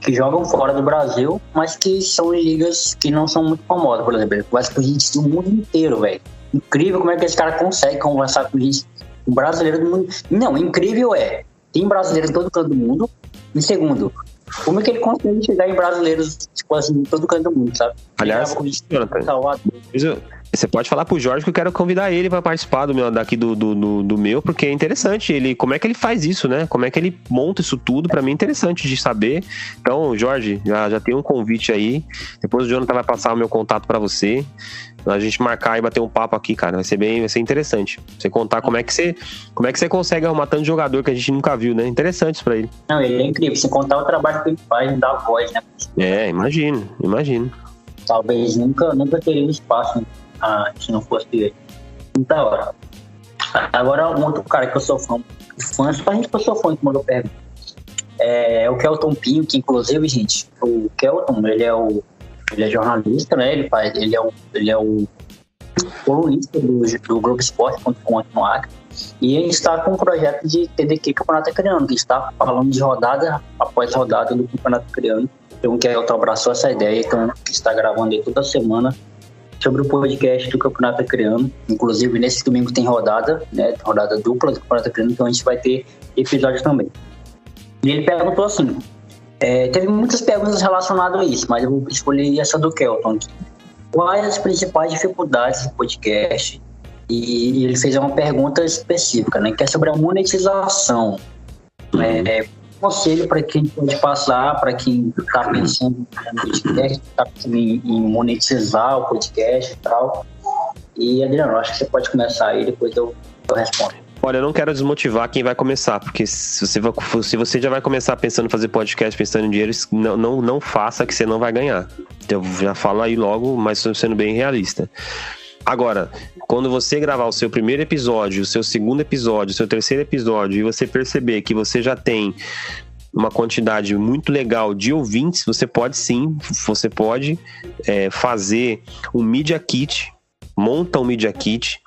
que jogam fora do Brasil, mas que são em ligas que não são muito famosas, por exemplo. Ele conversa com gente do mundo inteiro, velho. Incrível como é que esse cara consegue conversar com gente, um brasileiro do mundo. Não, incrível é. Tem brasileiro em todo canto do mundo Em segundo, como é que ele consegue chegar em brasileiros, tipo assim, em todo canto do mundo, sabe? Aliás, você pode falar pro Jorge que eu quero convidar ele para participar do meu, daqui do, do, do, do, meu, porque é interessante. Ele, como é que ele faz isso, né? Como é que ele monta isso tudo? Para mim é interessante de saber. Então, Jorge, já, já tem um convite aí. Depois o Jonathan vai passar o meu contato para você. A gente marcar e bater um papo aqui, cara. Vai ser bem, vai ser interessante. Você contar como é que você, como é que você consegue arrumar tanto jogador que a gente nunca viu, né? Interessante isso pra ele. Não, ele é incrível. Você contar o trabalho que ele faz, dar voz, né? É, imagino, imagino. Talvez nunca, nunca teria espaço ah, se não fosse muita hora. Agora, um outro cara que eu sou fã, fã só a gente que eu sou fã que mandou pergunta. É, é o Kelton Pinho, que inclusive, gente, o Kelton, ele é o ele é jornalista, né? Ele faz, ele é o, ele é o colunista do, do Globoesporte.com no Acre. E ele está com um projeto de TDQ Campeonato Criando, que está falando de rodada após rodada do Campeonato Criando. Então, o Kelton abraçou essa ideia, então, que está gravando aí toda semana sobre o podcast do Campeonato Criando. Inclusive, nesse domingo tem rodada, né? Rodada dupla do Campeonato Criando, então a gente vai ter episódio também. E ele perguntou assim: é, teve muitas perguntas relacionadas a isso, mas eu vou escolher essa do Kelton aqui. Quais as principais dificuldades do podcast? E, ele fez uma pergunta específica, né? Que é sobre a monetização. Uhum. É, conselho para quem pode passar, para quem está pensando podcast, está pensando em, monetizar o podcast e tal. E Adriano, acho que você pode começar aí, depois eu, eu respondo. Olha, eu não quero desmotivar quem vai começar, porque se você, se você já vai começar pensando em fazer podcast, pensando em dinheiro, não, não, não faça que você não vai ganhar. Eu já falo aí logo, mas sendo bem realista. Agora, quando você gravar o seu primeiro episódio, o seu segundo episódio, o seu terceiro episódio, e você perceber que você já tem uma quantidade muito legal de ouvintes, você pode sim, você pode é, fazer um Media Kit, monta um Media Kit.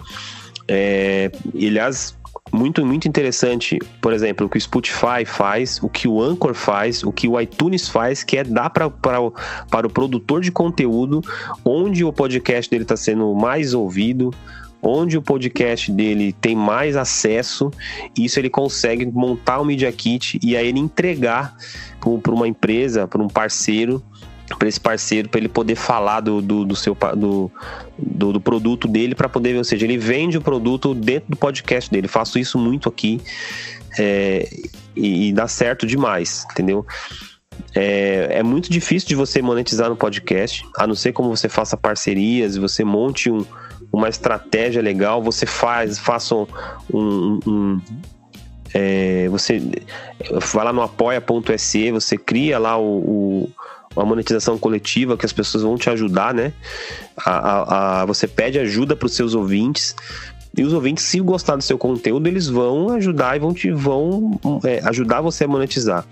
É, aliás, muito, muito interessante, por exemplo, o que o Spotify faz, o que o Anchor faz, o que o iTunes faz, que é dar para o, para o produtor de conteúdo onde o podcast dele está sendo mais ouvido, onde o podcast dele tem mais acesso, isso ele consegue montar o Media Kit e aí ele entregar para uma empresa, para um parceiro, para esse parceiro, para ele poder falar do, do, do seu do, do, do, produto dele, para poder, ou seja, ele vende o produto dentro do podcast dele. faço isso muito aqui é, e, e, dá certo demais, entendeu? É, é muito difícil de você monetizar no podcast, a não ser como você faça parcerias, você monte um, uma estratégia legal, você faz, faça um, um, um é, você vai lá no apoia.se, você cria lá o, o uma monetização coletiva que as pessoas vão te ajudar, né? A, a, a você pede ajuda para os seus ouvintes e os ouvintes, se gostar do seu conteúdo, eles vão ajudar e vão te vão é, ajudar você a monetizar.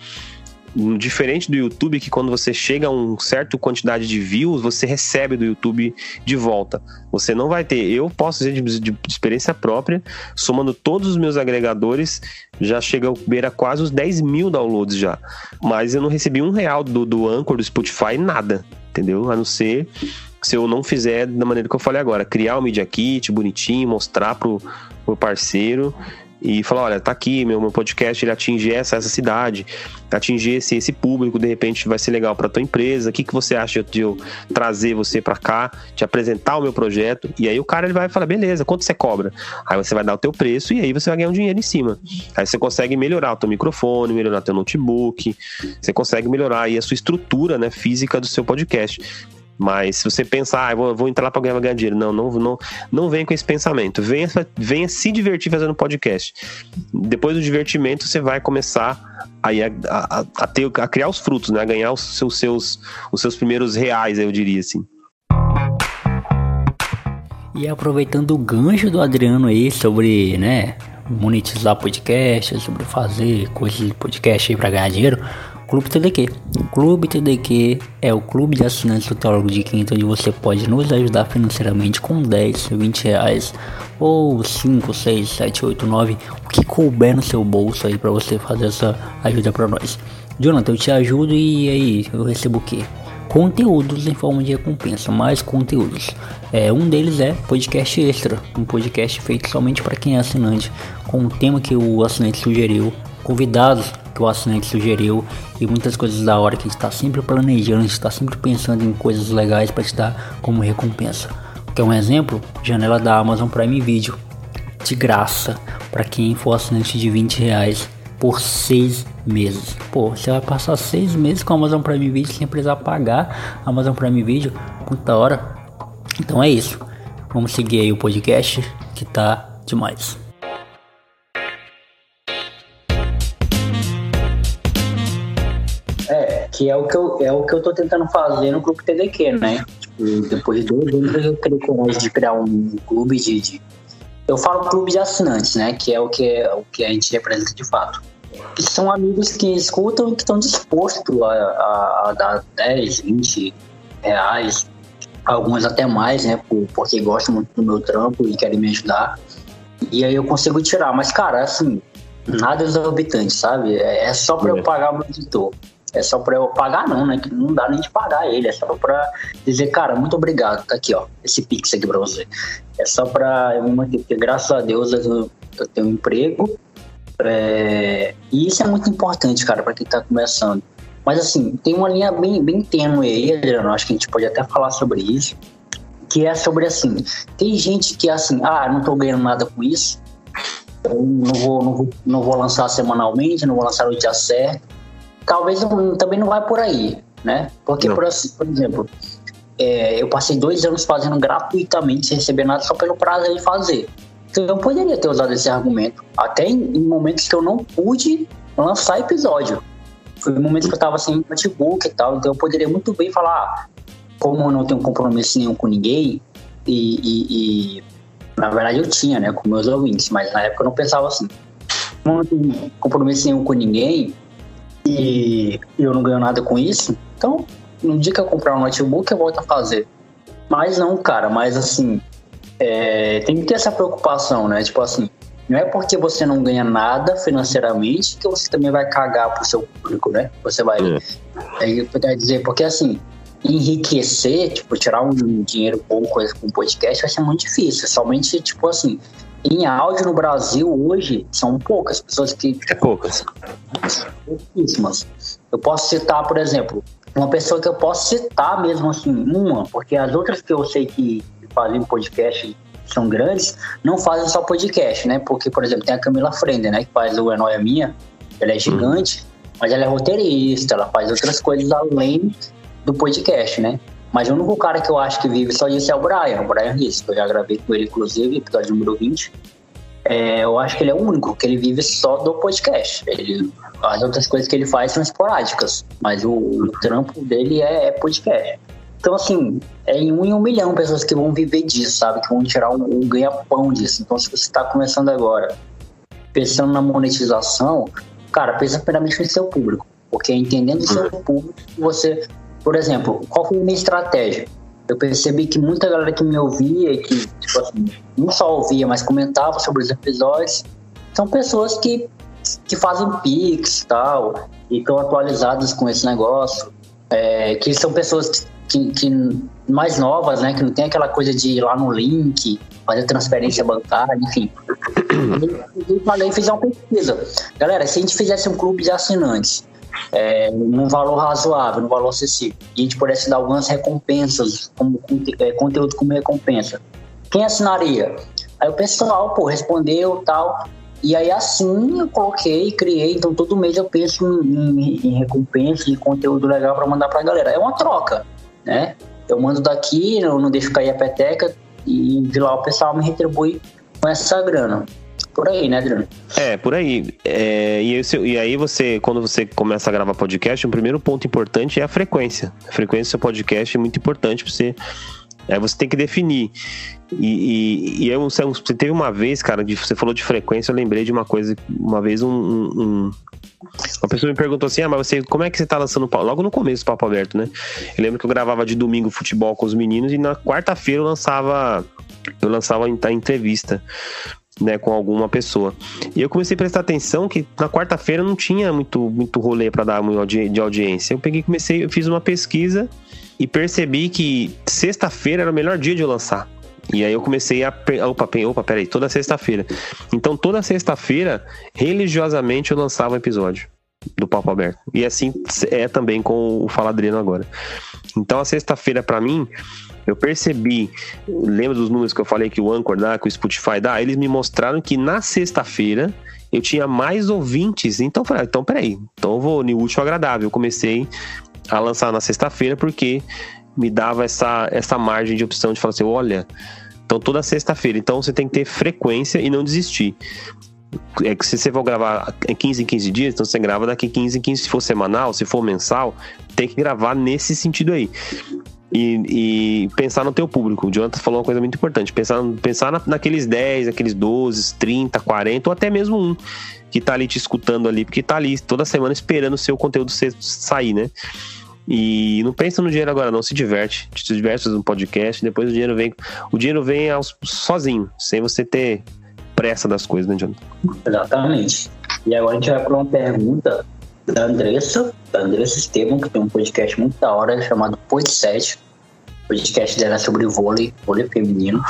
Diferente do YouTube, que quando você chega a uma certa quantidade de views, você recebe do YouTube de volta. Você não vai ter. Eu posso dizer de, de experiência própria, somando todos os meus agregadores, já chega a beira quase os 10 mil downloads já. Mas eu não recebi um real do, do Anchor, do Spotify, nada. Entendeu? A não ser se eu não fizer da maneira que eu falei agora, criar o Media Kit bonitinho, mostrar pro, pro parceiro e falar, olha, tá aqui, meu, meu podcast ele atinge essa, essa cidade, atingir esse, esse público, de repente vai ser legal para tua empresa, o que, que você acha de eu trazer você para cá, te apresentar o meu projeto, e aí o cara ele vai falar, beleza, quanto você cobra? Aí você vai dar o teu preço e aí você vai ganhar um dinheiro em cima. Aí você consegue melhorar o teu microfone, melhorar o teu notebook, você consegue melhorar aí a sua estrutura, né, física do seu podcast. Mas se você pensar, ah, vou, vou entrar lá para ganhar, ganhar dinheiro, não, não, não, não vem com esse pensamento. Venha, venha se divertir fazendo podcast. Depois do divertimento, você vai começar a, a, a, ter, a criar os frutos, né? A ganhar os seus, seus, os seus primeiros reais, eu diria assim. E aproveitando o gancho do Adriano aí sobre, né, monetizar podcast, sobre fazer coisas de podcast aí para ganhar dinheiro, Clube TDQ. Clube TDQ é o clube de assinantes do Teólogo de Quinta onde você pode nos ajudar financeiramente com 10, 20 reais ou 5, 6, 7, 8, 9, o que couber no seu bolso aí para você fazer essa ajuda para nós. Jonathan, eu te ajudo e aí eu recebo o quê? Conteúdos em forma de recompensa, mais conteúdos. É, um deles é podcast extra, um podcast feito somente para quem é assinante, com o tema que o assinante sugeriu, convidados que o assinante sugeriu e muitas coisas da hora que a gente está sempre planejando, a gente está sempre pensando em coisas legais para te dar como recompensa. Quer um exemplo? Janela da Amazon Prime Video, de graça para quem for assinante de 20 reais por seis meses. Pô, você vai passar seis meses com a Amazon Prime Video sem precisar pagar a Amazon Prime Video, puta hora. Então é isso. Vamos seguir aí o podcast que tá demais. Que é o que eu, é o que eu tô tentando fazer no grupo TDQ, né? Tipo, depois de dois anos eu criei coragem de criar um clube de, de, Eu falo clube de assinantes, né? Que é o que, é, o que a gente representa de fato. Que são amigos que escutam e que estão dispostos a, a, a dar 10, 20 reais, alguns até mais, né? Porque gostam muito do meu trampo e querem me ajudar. E aí eu consigo tirar. Mas, cara, assim, nada exorbitante, sabe? É, é só para eu é. pagar o editor. É só para eu pagar, não, né? Que não dá nem de pagar ele. É só para dizer, cara, muito obrigado. Tá aqui, ó. Esse pix aqui pra você. É só para eu me manter. Porque graças a Deus eu, eu tenho um emprego. É... E isso é muito importante, cara, para quem tá começando. Mas assim, tem uma linha bem, bem tênue aí, Adriano. Acho que a gente pode até falar sobre isso. Que é sobre assim, tem gente que é assim, ah, não tô ganhando nada com isso. Eu não vou, não vou, não vou lançar semanalmente, não vou lançar no dia certo talvez também não vai por aí, né? Porque, por, por, exemplo, é, eu passei dois anos fazendo gratuitamente, sem receber nada, só pelo prazer de fazer. Então eu poderia ter usado esse argumento, até em, em momentos que eu não pude lançar episódio. Foi momentos que eu tava sem notebook e tal, então eu poderia muito bem falar, ah, como eu não tenho compromisso nenhum com ninguém, e, e, e, na verdade eu tinha, né, com meus ouvintes, mas na época eu não pensava assim. Como eu não tenho compromisso nenhum com ninguém, e eu não ganho nada com isso, então no dia que eu comprar um notebook eu volto a fazer. Mas não, cara, mas assim, é, tem que ter essa preocupação, né? Tipo assim, não é porque você não ganha nada financeiramente que você também vai cagar pro seu público, né? Você vai. É. É, quer dizer, porque assim, enriquecer, tipo, tirar um dinheiro bom com podcast vai ser muito difícil. Somente, tipo assim, em áudio no Brasil hoje são poucas pessoas que. É poucas. Pouquíssimas. Eu posso citar, por exemplo, uma pessoa que eu posso citar mesmo assim, uma, porque as outras que eu sei que fazem podcast são grandes, não fazem só podcast, né? Porque, por exemplo, tem a Camila Frender, né? Que faz o É Noia Minha, ela é gigante, hum. mas ela é roteirista, ela faz outras coisas além do podcast, né? Mas o único cara que eu acho que vive só disso é o Brian, o Brian Riss, que eu já gravei com ele, inclusive, episódio número 20. É, eu acho que ele é o único, que ele vive só do podcast. Ele, as outras coisas que ele faz são esporádicas, mas o, o trampo dele é, é, podcast. Então, assim, é em um em um milhão pessoas que vão viver disso, sabe? Que vão tirar um, um ganha-pão disso. Então, se você está começando agora, pensando na monetização, cara, pensa primeiramente no seu público. Porque entendendo o seu público, você por exemplo, qual foi a minha estratégia? Eu percebi que muita galera que me ouvia e que, tipo assim, não só ouvia, mas comentava sobre os episódios, são pessoas que, que fazem pix e tal, e estão atualizadas com esse negócio, é, que são pessoas que, que, mais novas, né, que não tem aquela coisa de ir lá no link, fazer transferência bancária, enfim. *coughs* Eu falei, fiz uma pesquisa. Galera, se a gente fizesse um clube de assinantes, é, num valor razoável, num valor acessível, e a gente pudesse dar algumas recompensas, como é, conteúdo como recompensa. Quem assinaria? Aí o pessoal, pô, respondeu tal. E aí assim eu coloquei, criei, então todo mês eu penso em, em, em recompensa, em conteúdo legal para mandar pra galera. É uma troca, né? Eu mando daqui, eu não deixo cair a peteca e de lá o pessoal me retribui com essa grana por aí, né, Adriano? É, por aí. É, e, e aí você, quando você começa a gravar podcast, o primeiro ponto importante é a frequência. A frequência do seu podcast é muito importante para você. É, você tem que definir. E, e, e eu, você teve uma vez, cara, de, você falou de frequência, eu lembrei de uma coisa. Uma vez um, um, uma pessoa me perguntou assim: Ah, mas você, como é que você tá lançando logo no começo do Papo Aberto, né? Eu lembro que eu gravava de domingo futebol com os meninos e na quarta-feira eu lançava. Eu lançava a entrevista né, com alguma pessoa. E eu comecei a prestar atenção que na quarta-feira não tinha muito, muito rolê para dar de audiência. Eu peguei, comecei, eu fiz uma pesquisa e percebi que sexta-feira era o melhor dia de eu lançar. E aí eu comecei a. Opa, opa, peraí, toda sexta-feira. Então toda sexta-feira, religiosamente, eu lançava um episódio. do Papo Aberto. E assim é também com o Fala Adriano agora. Então a sexta-feira para mim, eu percebi, lembra dos números que eu falei que o Anchor dá, que o Spotify dá? Eles me mostraram que na sexta-feira eu tinha mais ouvintes. Então eu falei, ah, então peraí, então eu vou no último agradável. Eu comecei a lançar na sexta-feira porque me dava essa, essa margem de opção de falar assim, olha, então toda sexta-feira. Então você tem que ter frequência e não desistir. É que se você for gravar 15 em 15 dias, então você grava daqui 15 em 15, se for semanal, se for mensal, tem que gravar nesse sentido aí. E, e, pensar no teu público. O Jonathan falou uma coisa muito importante. Pensar, pensar na, naqueles 10, aqueles 12, 30, 40, ou até mesmo um que tá ali te escutando ali, porque tá ali toda semana esperando o seu conteúdo sair, né? E não pensa no dinheiro agora, não. Se diverte. Se diverte um podcast. Depois o dinheiro vem. O dinheiro vem aos, sozinho, sem você ter pressa das coisas, né, Jonathan? Exatamente. E agora a gente vai para uma pergunta da Andressa, da Andressa Estevam, que tem um podcast muito da hora chamado Pod 7. O podcast dela é sobre vôlei, vôlei feminino.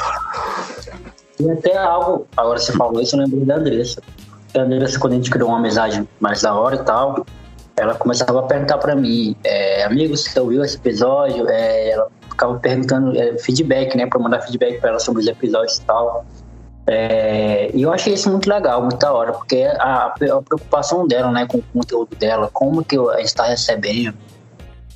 E até algo, agora você falou isso, eu lembrei da Andressa. A Andressa, quando a gente criou uma amizade mais da hora e tal, ela começava a perguntar para mim, é, amigo, você ouviu esse episódio? É, ela ficava perguntando é, feedback, né, para mandar feedback para ela sobre os episódios e tal. É, e eu achei isso muito legal, muito da hora, porque a, a preocupação dela, né, com o conteúdo dela, como que a gente está recebendo,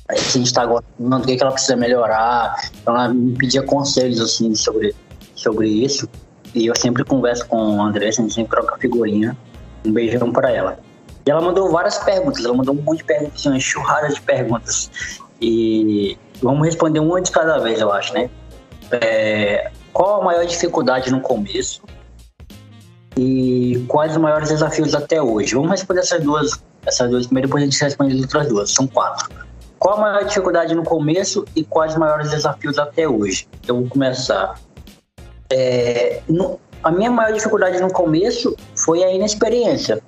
a gente está gostando, o que, ela precisa melhorar. Então ela me pedia conselhos, assim, sobre, sobre isso. E eu sempre converso com a Andressa, a gente sempre troca figurinha. Um beijão para ela. E ela mandou várias perguntas, ela mandou um monte de perguntas, uma enxurrada de perguntas. E vamos responder uma de cada vez, eu acho, né? É, qual a maior dificuldade no começo? E quais os maiores desafios até hoje? Vamos responder essas duas, essas duas primeiro, depois a gente responde as outras duas. São quatro. Qual a maior dificuldade no começo e quais os maiores desafios até hoje? Eu vou começar. É, no, a minha maior dificuldade no começo foi a inexperiência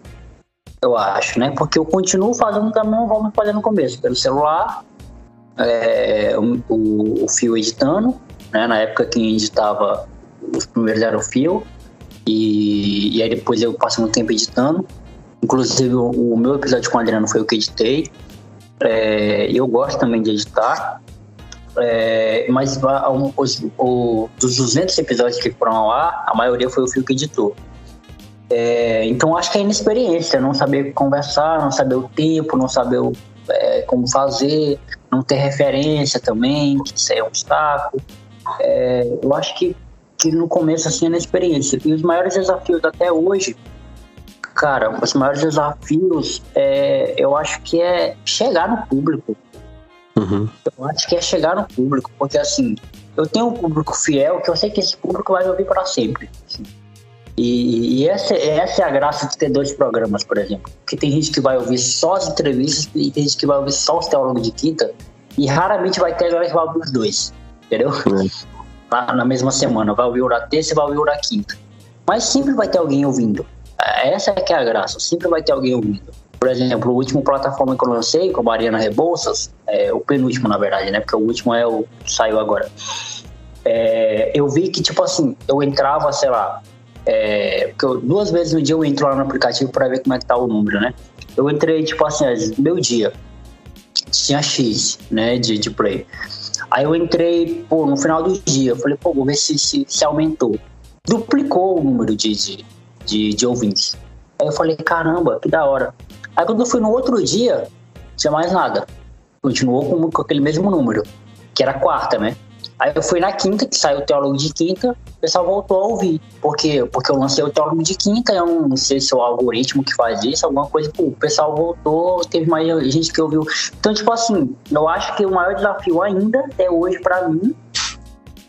eu acho, né? Porque eu continuo fazendo da mesma forma que fazia no começo, pelo celular, é, o, o, fio editando, né? Na época quem editava os primeiros era o fio, e, e aí depois eu passei um tempo editando. Inclusive o, o meu episódio com o Adriano foi o que editei. É, eu gosto também de editar, é, mas os, o, dos 200 episódios que foram ar, a maioria foi o Fio que editou. É, então acho que é inexperiência, não saber conversar, não saber o tempo, não saber o, é, como fazer, não ter referência também, que isso é um obstáculo. É, eu acho que, que no começo assim é inexperiência. E os maiores desafios até hoje, cara, os maiores desafios é, eu acho que é chegar no público. Uhum. Eu acho que é chegar no público, porque assim, eu tenho um público fiel que eu sei que esse público vai ouvir para sempre. Assim. E, e, essa, essa é a graça de ter dois programas, por exemplo. Porque tem gente que vai ouvir só as entrevistas e tem gente que vai ouvir só os teólogos de quinta e raramente vai ter vai ouvir os dois, entendeu? Lá na mesma semana, vai ouvir o terça e vai ouvir o quinta. Mas sempre vai ter alguém ouvindo. Essa é que é a graça, sempre vai ter alguém ouvindo. Por exemplo, o último plataforma que eu lancei, com a Mariana Rebouças, é, o penúltimo, na verdade, né? Porque o último é o saiu agora. É, eu vi que, tipo assim, eu entrava, sei lá, é, porque eu, duas vezes no dia eu entro lá no aplicativo para ver como é que tá o número, né? Eu entrei, tipo assim, meu dia. Tinha X, né, de, de play. Aí eu entrei, pô, no final do dia, eu falei, pô, vou ver se, se, se aumentou. Duplicou o número de, de, de, de ouvintes. Aí eu falei, caramba, que da hora. Aí quando eu fui no outro dia, tinha mais nada. Continuou com, com aquele mesmo número, que era quarta, né? Aí eu fui na quinta, que saiu o Teólogo de Quinta, pessoal voltou a ouvir. Por quê? Porque eu lancei o Teólogo de Quinta, eu não sei se é o algoritmo que faz isso, alguma coisa, pô, o pessoal voltou, teve mais gente que ouviu. Então, tipo assim, eu acho que o maior desafio ainda, até hoje, para mim,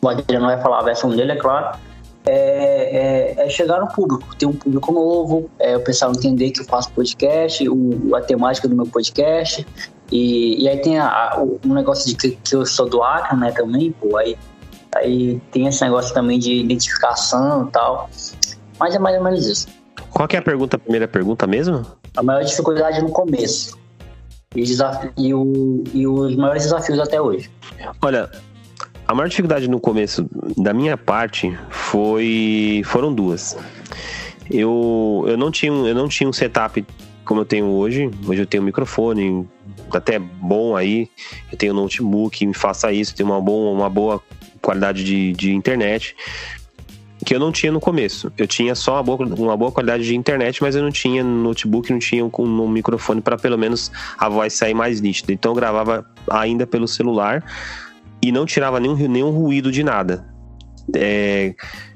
o Adriano vai falar a versão dele, é claro, é, é, é, chegar no público, ter um público novo, é, o pessoal entender que eu faço podcast, o, a temática do meu podcast, e, e aí tem a, a, o negócio de que, que, eu sou do Acre, né, também, pô, aí, aí tem esse negócio também de identificação e tal. Mas é mais ou menos isso. Qual que é a pergunta, a primeira pergunta mesmo? A maior dificuldade no começo. E, e, o, e os maiores desafios até hoje. Olha, a maior dificuldade no começo da minha parte foi foram duas. Eu, eu não tinha eu não tinha um setup como eu tenho hoje. Hoje eu tenho um microfone até bom aí, eu tenho um notebook me faça isso, tenho uma boa, uma boa qualidade de, de internet que eu não tinha no começo. Eu tinha só uma boa, uma boa qualidade de internet, mas eu não tinha notebook, não tinha um, um microfone para pelo menos a voz sair mais nítida. Então eu gravava ainda pelo celular e não tirava nenhum, nenhum ruído de nada. É,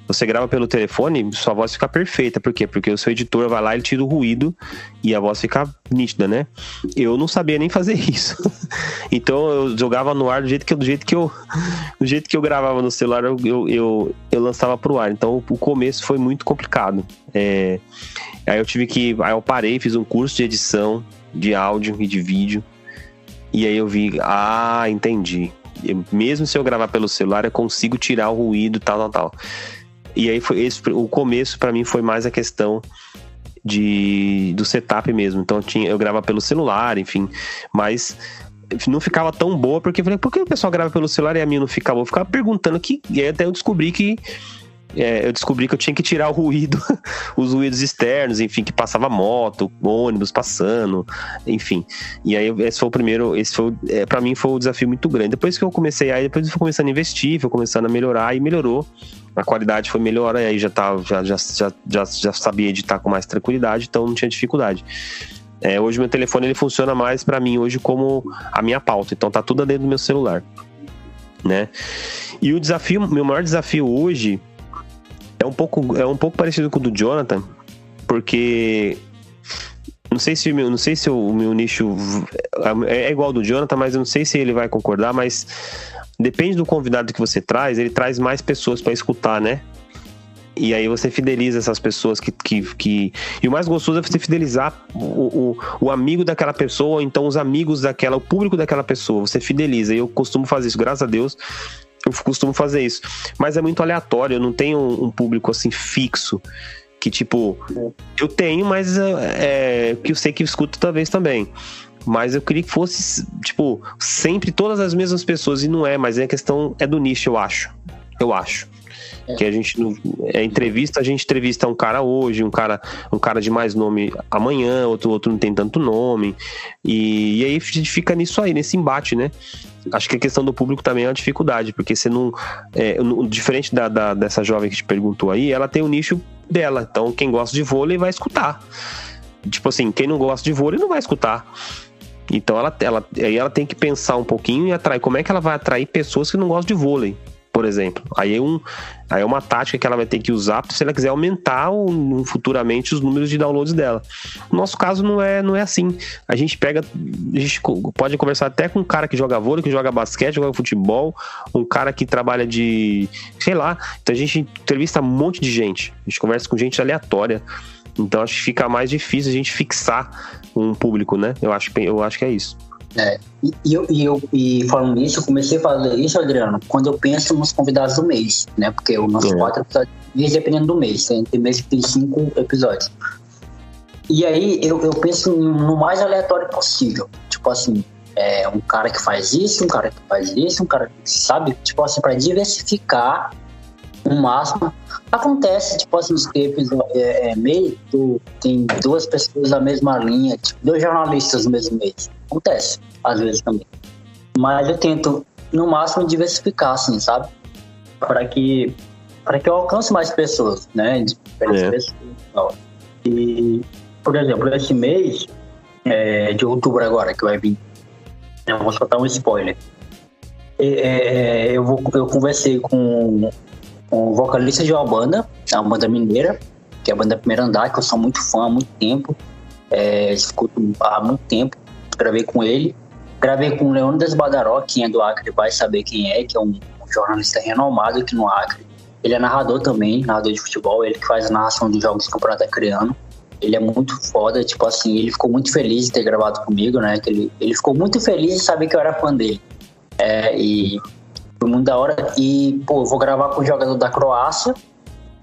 você grava pelo telefone, sua voz fica perfeita. Por quê? Porque o seu editor vai lá e tira o ruído e a voz fica nítida, né? Eu não sabia nem fazer *laughs* isso. então eu jogava no ar do jeito que, do jeito que eu do jeito que eu gravava no celular, eu, eu, eu, eu lançava pro ar. Então o começo foi muito complicado. É, aí eu tive que. Aí eu parei, fiz um curso de edição de áudio e de vídeo. E aí eu vi, ah, entendi. mesmo se eu gravar pelo celular, eu consigo tirar o ruído, tal, tal, tal. E aí foi esse, o começo para mim foi mais a questão de do setup mesmo. Então eu tinha eu gravava pelo celular, enfim, mas não ficava tão boa porque eu falei, por que o pessoal grava pelo celular e a minha não fica boa? Eu ficava perguntando que e aí até eu descobri que é, eu descobri que eu tinha que tirar o ruído, *laughs* os ruídos externos, enfim, que passava moto, ônibus passando, enfim. E aí esse foi o primeiro, esse foi, é, para mim foi um desafio muito grande. Depois que eu comecei aí, depois eu fui começando a investir, fui começando a melhorar e melhorou. A qualidade foi melhor, aí já tava, já, já, já, já, sabia editar com mais tranquilidade, então não tinha dificuldade. É, hoje meu telefone ele funciona mais para mim hoje como a minha pauta, então tá tudo dentro do meu celular, né? E o desafio, meu maior desafio hoje é um pouco, é um pouco parecido com o do Jonathan, porque não sei se não sei se o meu nicho é, é igual ao do Jonathan, mas eu não sei se ele vai concordar, mas depende do convidado que você traz, ele traz mais pessoas para escutar, né? E aí você fideliza essas pessoas que, que, que... E o mais gostoso é você fidelizar o, o, o, amigo daquela pessoa, ou então os amigos daquela, o público daquela pessoa. Você fideliza. E eu costumo fazer isso, graças a Deus. Eu costumo fazer isso. Mas é muito aleatório, eu não tenho um público assim fixo. Que tipo, eu tenho, mas é, é que eu sei que escuta talvez também. Mas eu queria que fosse, tipo, sempre todas as mesmas pessoas. E não é, mas é questão é do nicho, eu acho. Eu acho. Que a gente é entrevista, a gente entrevista um cara hoje, um cara, um cara de mais nome amanhã, outro, outro não tem tanto nome. E, e aí fica nisso aí, nesse embate, né? Acho que a questão do público também é uma dificuldade, porque você não. É, diferente da, da, dessa jovem que te perguntou aí, ela tem o um nicho dela. Então, quem gosta de vôlei vai escutar. Tipo assim, quem não gosta de vôlei não vai escutar. Então ela, ela, aí ela tem que pensar um pouquinho e atrair. Como é que ela vai atrair pessoas que não gostam de vôlei? Por exemplo. Aí é, um, aí é uma tática que ela vai ter que usar se ela quiser aumentar o, futuramente os números de downloads dela. No nosso caso não é, não é assim. A gente pega, a gente pode conversar até com um cara que joga vôlei, que joga basquete, joga futebol, um cara que trabalha de, sei lá. Então a gente entrevista um monte de gente. A gente conversa com gente aleatória. Então acho que fica mais difícil a gente fixar um público, né? Eu acho, eu acho que é isso. É, e, e, eu, e, eu, e falando nisso, eu comecei a fazer isso, Adriano, quando eu penso nos convidados do mês, né? Porque o nosso é. quatro episódios, dependendo do mês, tem, tem mês que tem cinco episódios. E aí eu, eu penso no mais aleatório possível. Tipo assim, é, um cara que faz isso, um cara que faz isso, um cara que sabe, tipo assim, para diversificar o máximo. Acontece, tipo assim, nos episódios é, é, meio, tem duas pessoas da mesma linha, tipo, dois jornalistas no mesmo mês. Acontece, às vezes também. Mas eu tento, no máximo, diversificar, assim, sabe? Para que, que eu alcance mais pessoas, né? Diferentes é. pessoas. E, por exemplo, esse mês é, de outubro agora, que vai vir, eu vou soltar um spoiler. É, é eu, vou, eu conversei com um vocalista de uma banda, uma banda mineira, que é a banda Primeiro Andar, que eu sou muito fã há muito tempo. É, escuto há muito tempo, gravei com ele. Gravei com o Leônidas Badaró, quem é do Acre vai saber quem é, que é um jornalista renomado aqui no Acre. Ele é narrador também, narrador de futebol, ele que faz a narração dos jogos do Campeonato Acreano. Ele é muito foda, tipo assim, ele ficou muito feliz de ter gravado comigo, né? Que ele, ele ficou muito feliz de saber que eu era fã dele. É, e foi muito da hora. E, pô, eu vou gravar com o jogador da Croácia,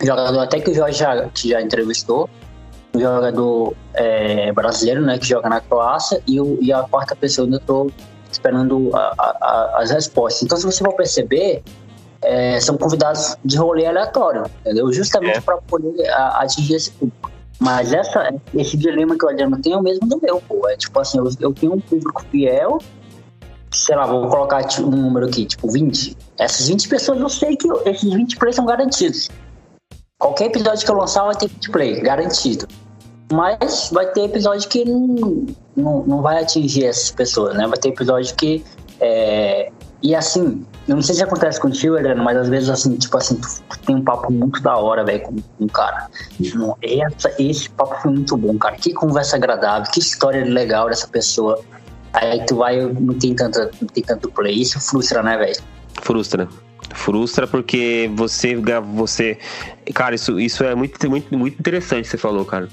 jogador até que o Jorge já, que já entrevistou, um jogador é, brasileiro, né, que joga na Croácia, e, o, e a quarta pessoa ainda estou esperando a, a, as respostas. Então, se você for perceber, é, são convidados de rolê aleatório, entendeu? Justamente é. para poder atingir esse público. Mas essa, esse dilema que o Adriano tem é o mesmo do meu, pô. É tipo assim, eu, eu tenho um público fiel, sei lá, vou colocar tipo, um número aqui, tipo 20. Essas 20 pessoas eu sei que esses 20 plays são garantidos. Qualquer episódio que eu lançar vai ter 20 play, garantido. Mas vai ter episódio que não, não, não vai atingir essas pessoas, né? Vai ter episódio que. É... E assim, eu não sei se acontece contigo, Adriano, mas às vezes, assim, tipo assim, tu, tu tem um papo muito da hora, velho, com, um cara. Essa, esse papo foi muito bom, cara. Que conversa agradável, que história legal dessa pessoa. Aí tu vai, não tem tanto, tem tanto play. Isso frustra, né, velho? Frustra. Frustra porque você. você Cara, isso, isso é muito, muito, muito interessante você falou, cara.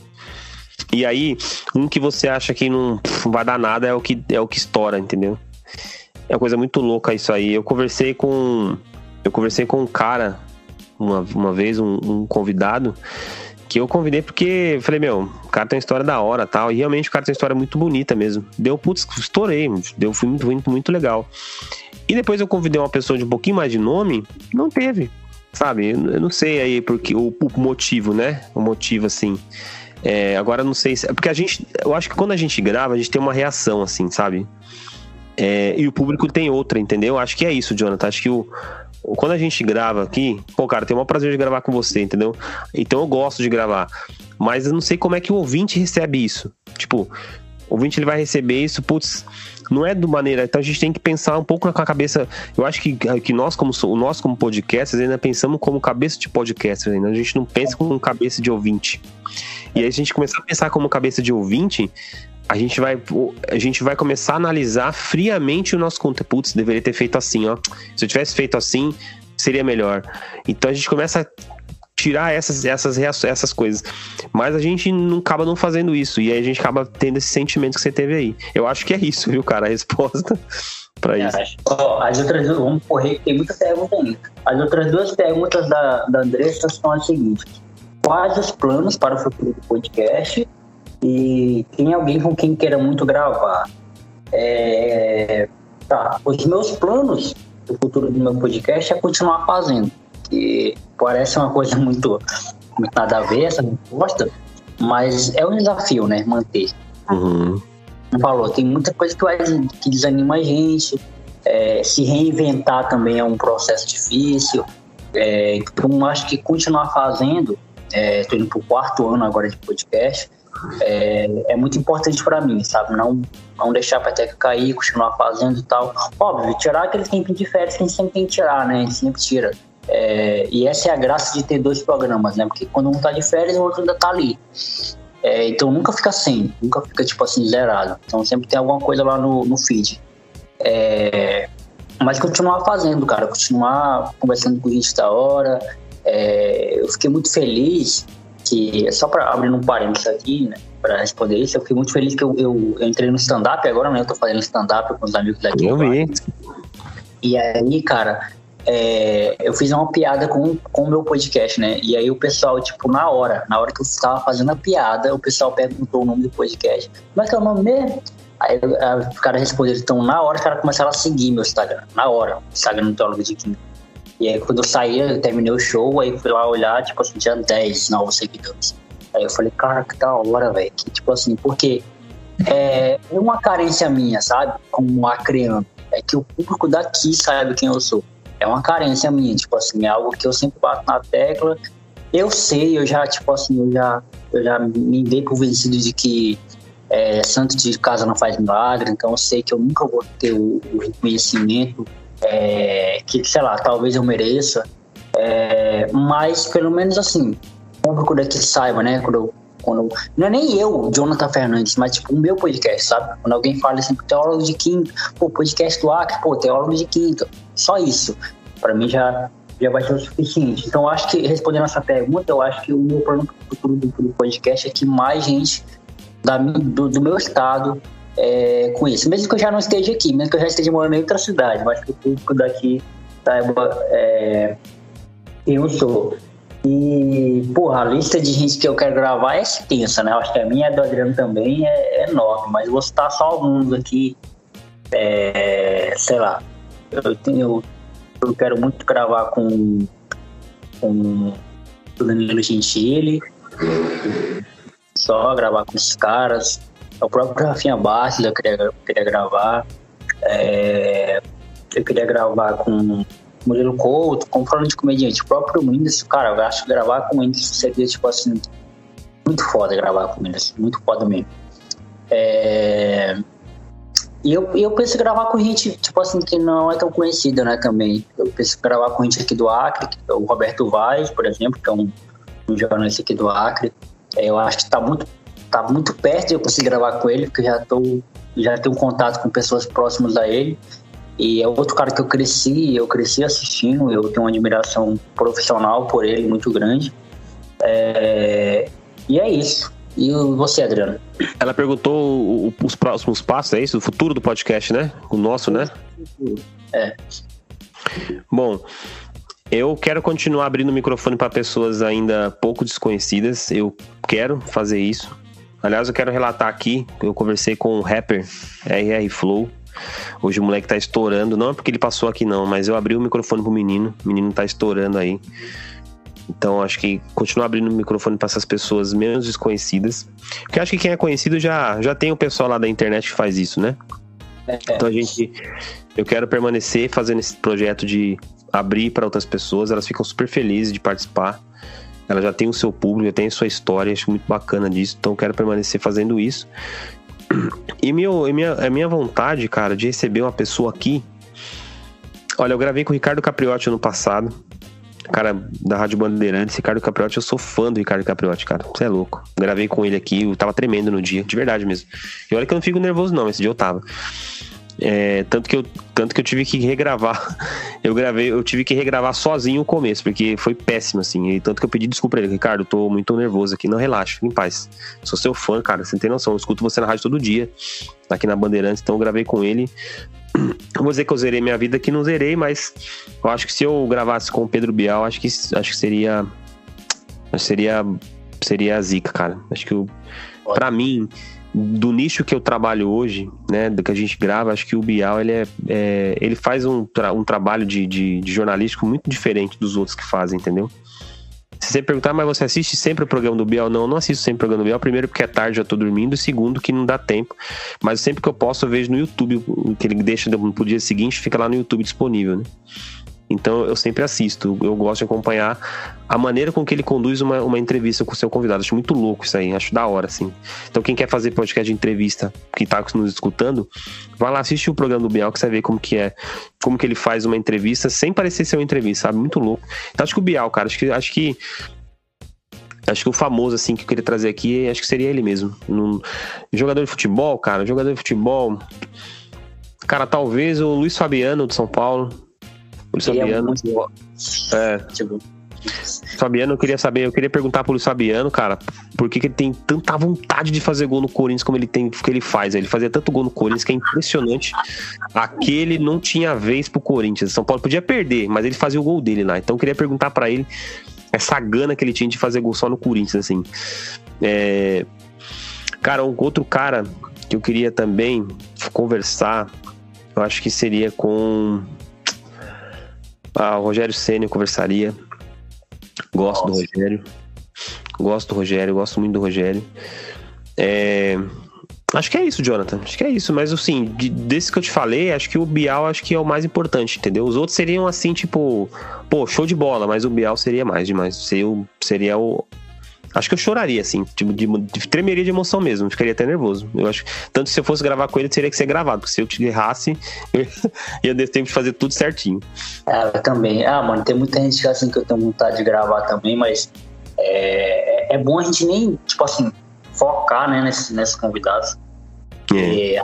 E aí, um que você acha que não, não vai dar nada é o que, é o que estoura, entendeu? É uma coisa muito louca isso aí. Eu conversei com. Eu conversei com um cara uma, uma vez, um, um convidado, que eu convidei porque falei, meu, o cara tem uma história da hora tal. E realmente o cara tem uma história muito bonita mesmo. Deu, putz, estourei. Deu, foi muito, muito, muito legal. E depois eu convidei uma pessoa de um pouquinho mais de nome, não teve. Sabe? Eu não sei aí porque o, o motivo, né? O motivo, assim. É, agora não sei se. Porque a gente. Eu acho que quando a gente grava, a gente tem uma reação, assim, sabe? É, e o público tem outra, entendeu? Acho que é isso, Jonathan. Acho que o, quando a gente grava aqui, pô, cara, tem o maior prazer de gravar com você, entendeu? Então eu gosto de gravar. Mas eu não sei como é que o ouvinte recebe isso. Tipo, o ouvinte ele vai receber isso, putz, não é do maneira. Então a gente tem que pensar um pouco com a cabeça. Eu acho que, que nós, como nós, como podcasters, ainda pensamos como cabeça de podcasters, ainda. A gente não pensa como cabeça de ouvinte. E aí a gente começar a pensar como cabeça de ouvinte, a gente vai a gente vai começar a analisar friamente o nosso conteúdo. Putz, deveria ter feito assim, ó. Se eu tivesse feito assim, seria melhor. Então a gente começa a tirar essas essas essas coisas. Mas a gente não acaba não fazendo isso e aí a gente acaba tendo esse sentimento que você teve aí. Eu acho que é isso, viu, cara, a resposta *laughs* para isso. As outras vamos correr, tem muita pergunta aí. As outras duas perguntas da, da Andressa são as seguintes: Quais os planos para o futuro do podcast? E tem alguém com quem queira muito gravar. É, tá, os meus planos do futuro do meu podcast é continuar fazendo. E parece uma coisa muito, muito nada a ver essa resposta, mas é um desafio, né? Manter. Uhum. Falou, tem muita coisa que, vai, que desanima a gente. É, se reinventar também é um processo difícil. É, então, acho que continuar fazendo. Estou é, indo para o quarto ano agora de podcast é, é muito importante para mim, sabe? Não, não deixar a peteca cair, continuar fazendo e tal. Óbvio, tirar aquele tempo de férias que a gente sempre tem que tirar, né? A gente sempre tira. É, e essa é a graça de ter dois programas, né? Porque quando um tá de férias, o outro ainda tá ali. É, então nunca fica sem, nunca fica tipo assim zerado. Então sempre tem alguma coisa lá no, no feed. É, mas continuar fazendo, cara, continuar conversando com gente da hora. É, eu fiquei muito feliz que só para abrir um parênteses aqui, né, para responder isso, eu fiquei muito feliz que eu, eu, eu entrei no stand-up agora, né? Eu tô fazendo stand-up com os amigos daqui. Eu vi. E aí, cara, é, eu fiz uma piada com, com o meu podcast, né? E aí o pessoal, tipo, na hora, na hora que eu estava fazendo a piada, o pessoal perguntou o nome do podcast. Como é que é o nome mesmo? Aí o cara respondeu, então na hora os caras começaram a seguir meu Instagram. Na hora, o Instagram do Teólogo de Quinto. E aí quando eu saí, eu terminei o show, aí fui lá olhar, tipo assim, tinha 10 novos seguidores. Aí eu falei, cara, que da hora, velho. Tipo assim, porque é, é uma carência minha, sabe? Como acreano. É que o público daqui sabe quem eu sou. É uma carência minha, tipo assim, é algo que eu sempre bato na tecla. Eu sei, eu já, tipo assim, eu já, eu já me dei convencido de que é, santo de casa não faz milagre, então eu sei que eu nunca vou ter o, o reconhecimento é, que, sei lá, talvez eu mereça, é, mas pelo menos assim, o público daqui saiba, né? Quando quando não é nem eu, Jonathan Fernandes, mas tipo o meu podcast, sabe? Quando alguém fala assim, teólogo de quinta, pô, podcast do Acre, pô, teólogo de quinta, só isso, para mim já já vai ser o suficiente. Então, acho que respondendo essa pergunta, eu acho que o meu plano futuro do, do podcast é que mais gente da, do, do meu estado é, com isso. Mesmo que eu já não esteja aqui, mesmo que eu já esteja morando em outra cidade, mas que o público daqui saiba é, quem eu sou. E, porra, a lista de gente que eu quero gravar é extensa, né? Acho que a minha e a do Adriano também é, é enorme, mas vou citar só alguns aqui. É, sei lá, eu, tenho, eu quero muito gravar com, com o Danilo Gentili, só, gravar com esses caras. O próprio Rafinha Bastos eu queria, eu queria gravar. É, eu queria gravar com Murilo Couto, com falando de comediante. O próprio Whindersson, cara, eu acho que gravar com o Whindersson seria, tipo assim, muito foda gravar com o Whindersson, muito foda mesmo. É... E eu, eu penso em gravar com gente, tipo assim, que não é tão conhecida, né, também. Eu penso em gravar com gente aqui do Acre, é o Roberto Vaz, por exemplo, que é um, um jornalista aqui do Acre. É, eu acho que tá muito, tá muito perto de eu conseguir gravar com ele, porque já, tô, já tenho contato com pessoas próximas a ele. E é outro cara que eu cresci, eu cresci assistindo, eu tenho uma admiração profissional por ele muito grande. É, e é isso. E você, Adriano? Ela perguntou os próximos passos, é isso? O futuro do podcast, né? O nosso, né? É. Bom, eu quero continuar abrindo o microfone para pessoas ainda pouco desconhecidas. Eu quero fazer isso. Aliás, eu quero relatar aqui, eu conversei com o rapper RR Flow. Hoje o moleque tá estourando, não é porque ele passou aqui não, mas eu abri o microfone pro menino, o menino tá estourando aí. Então acho que continuar abrindo o microfone para essas pessoas menos desconhecidas. Porque acho que quem é conhecido já, já tem o pessoal lá da internet que faz isso, né? É. Então a gente. Eu quero permanecer fazendo esse projeto de abrir para outras pessoas, elas ficam super felizes de participar. Ela já tem o seu público, já tem a sua história, acho muito bacana disso, então quero permanecer fazendo isso. E, meu, e minha, a minha vontade, cara, de receber uma pessoa aqui. Olha, eu gravei com o Ricardo Capriotti ano passado cara da Rádio Bandeirantes, Ricardo Capriotti, eu sou fã do Ricardo Capriotti, cara. Você é louco. Gravei com ele aqui, eu tava tremendo no dia, de verdade mesmo. E olha que eu não fico nervoso, não, esse dia eu tava. É, tanto, que eu, tanto que eu tive que regravar. *laughs* Eu gravei, eu tive que regravar sozinho o começo, porque foi péssimo, assim. E tanto que eu pedi desculpa pra ele, Ricardo, tô muito nervoso aqui. Não, relaxa, fica em paz. Sou seu fã, cara, você não tem noção. Eu escuto você na rádio todo dia, aqui na Bandeirantes, então eu gravei com ele. *clears throat* vou dizer que eu zerei minha vida, que não zerei, mas eu acho que se eu gravasse com o Pedro Bial, acho que, acho que seria. Seria. Seria a zica, cara. Acho que para mim, do nicho que eu trabalho hoje, né, do que a gente grava, acho que o Bial ele, é, é ele faz um, tra um trabalho de, de, de jornalístico muito diferente dos outros que fazem, entendeu? Se você perguntar, mas você assiste sempre o programa do Biel? Não, eu não assisto sempre o programa do Biel. Primeiro, porque é tarde, já tô dormindo. Segundo, que não dá tempo. Mas sempre que eu posso, eu vejo no YouTube. O que ele deixa pro dia seguinte, fica lá no YouTube disponível, né? Então eu sempre assisto, eu gosto de acompanhar a maneira com que ele conduz uma, uma entrevista com o seu convidado. Acho muito louco isso aí, acho da hora, assim. Então quem quer fazer podcast de entrevista, que tá nos escutando, vai lá assistir o programa do Biel que você ver como que é, como que ele faz uma entrevista sem parecer ser uma entrevista, sabe? Muito louco. Então acho que o Biel, cara, acho que, acho que Acho que o famoso, assim, que eu queria trazer aqui, acho que seria ele mesmo. Num... Jogador de futebol, cara, jogador de futebol. Cara, talvez o Luiz Fabiano de São Paulo. Luiz Fabiano. É. Tipo... Fabiano, eu queria saber, eu queria perguntar pro Luiz Fabiano, cara, por que, que, ele tem tanta vontade de fazer gol no Corinthians como ele tem, que ele faz. Ele fazia tanto gol no Corinthians que é impressionante. Aquele não tinha vez pro Corinthians. São Paulo podia perder, mas ele fazia o gol dele lá. Então eu queria perguntar para ele essa gana que ele tinha de fazer gol só no Corinthians, assim. É... Cara, um outro cara que eu queria também conversar, eu acho que seria com ah, o Rogério Senna eu conversaria. Gosto Nossa. do Rogério. Gosto do Rogério, gosto muito do Rogério. É... Acho que é isso, Jonathan. Acho que é isso. Mas assim, de, desse que eu te falei, acho que o Bial acho que é o mais importante, entendeu? Os outros seriam assim, tipo, pô, show de bola, mas o Bial seria mais demais. Seria, seria o, Acho que eu choraria, assim, tipo, de, de, tremeria de emoção mesmo, ficaria até nervoso. Eu acho tanto se eu fosse gravar com ele, teria que ser gravado, porque se eu te errasse, *laughs* eu ia ter tempo de fazer tudo certinho. É, eu também. Ah, mano, tem muita gente assim que eu tenho vontade de gravar também, mas é, é bom a gente nem, tipo assim, focar, né, nesses, nesses convidados. É. é.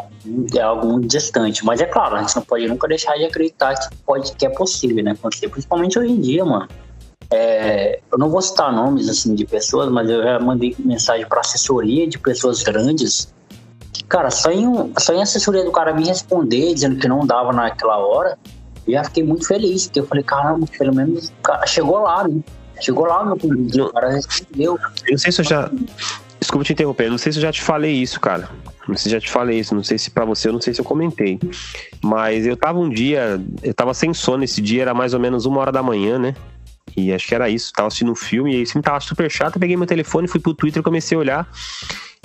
é algo muito distante, mas é claro, a gente não pode nunca deixar de acreditar que pode que é possível, né? Principalmente hoje em dia, mano é, eu não vou citar nomes assim de pessoas, mas eu já mandei mensagem para assessoria de pessoas grandes. Cara, só em, só em assessoria do cara me responder dizendo que não dava naquela hora, eu já fiquei muito feliz, porque eu falei, caramba, pelo menos cara chegou lá, né? Chegou lá no convite, o cara respondeu. Eu não sei se eu já. Desculpa te interromper, não sei se eu já te falei isso, cara. Não sei se já te falei isso, não sei se para você, eu não sei se eu comentei. Mas eu tava um dia, eu tava sem sono esse dia, era mais ou menos uma hora da manhã, né? E acho que era isso. Tava assistindo um filme e esse tava super chato. Peguei meu telefone, fui pro Twitter, comecei a olhar.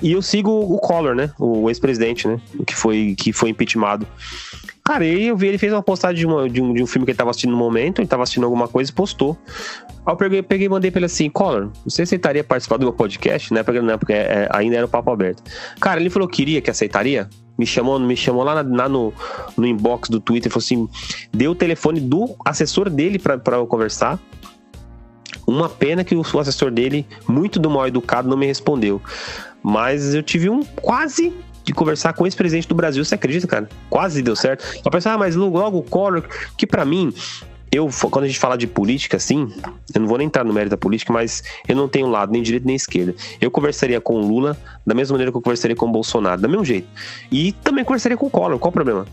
E eu sigo o Collor, né? O ex-presidente, né? Que foi, que foi impeachmentado. Cara, aí eu vi, ele fez uma postagem de, uma, de, um, de um filme que ele tava assistindo no momento, ele tava assistindo alguma coisa e postou. Aí eu peguei, peguei e mandei pra ele assim, Collor, você aceitaria participar do meu podcast? Na época não, porque é, ainda era o papo aberto. Cara, ele falou que queria, que aceitaria. Me chamou, me chamou lá, na, lá no, no inbox do Twitter, falou assim, deu o telefone do assessor dele pra, pra eu conversar. Uma pena que o, assessor dele, muito do mal educado, não me respondeu. Mas eu tive um quase de conversar com o ex-presidente do Brasil, você acredita, cara? Quase deu certo. Só pensar, ah, mas logo o Collor, que para mim, eu, quando a gente fala de política, assim, eu não vou nem entrar no mérito da política, mas eu não tenho lado nem direita nem esquerda. Eu conversaria com o Lula da mesma maneira que eu conversaria com o Bolsonaro, do mesmo jeito. E também conversaria com o Collor, qual o problema?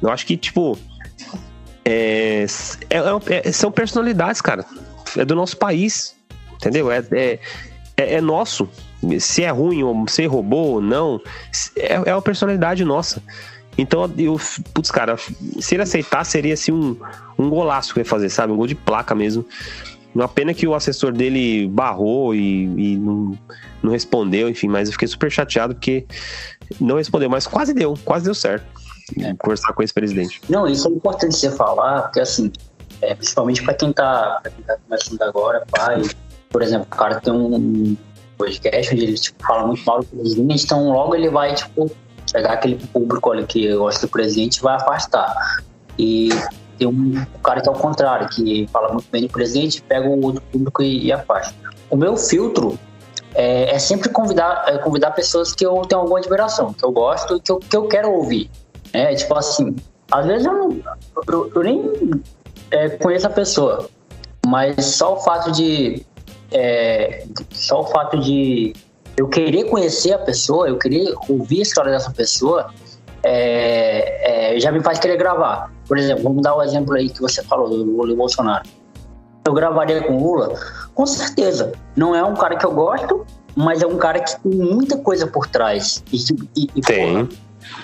Eu acho que, tipo, é, é, é, são personalidades, cara. É do nosso país, entendeu? É, é, é, é nosso se é ruim ou se roubou ou não, é, é uma personalidade nossa. Então, eu, putz, cara, se ele aceitar, seria assim um, um golaço que ele ia fazer, sabe? Um gol de placa mesmo. Uma pena que o assessor dele barrou e, e não, não respondeu, enfim, mas eu fiquei super chateado porque não respondeu, mas quase deu, quase deu certo. É. Conversar com esse presidente. Não, isso é importante você falar, porque assim, é, principalmente para quem, tá, quem tá começando agora, pai, por exemplo, o cara tem um, podcast onde ele tipo, fala muito mal do presidente, então logo ele vai tipo, pegar aquele público ali que gosta do presidente e vai afastar. E tem um cara que é o contrário, que fala muito bem do presidente, pega o outro público e, e afasta. O meu filtro é, é sempre convidar, é convidar pessoas que eu tenho alguma admiração, que eu gosto e que eu, que eu quero ouvir. É, tipo assim, às vezes eu, eu, eu nem é, conheço a pessoa, mas só o fato de é, só o fato de eu querer conhecer a pessoa, eu querer ouvir a história dessa pessoa, é, é, já me faz querer gravar. Por exemplo, vamos dar o um exemplo aí que você falou do Lula e Bolsonaro. Eu gravaria com Lula? Com certeza. Não é um cara que eu gosto, mas é um cara que tem muita coisa por trás. E, e, e tem. Porra,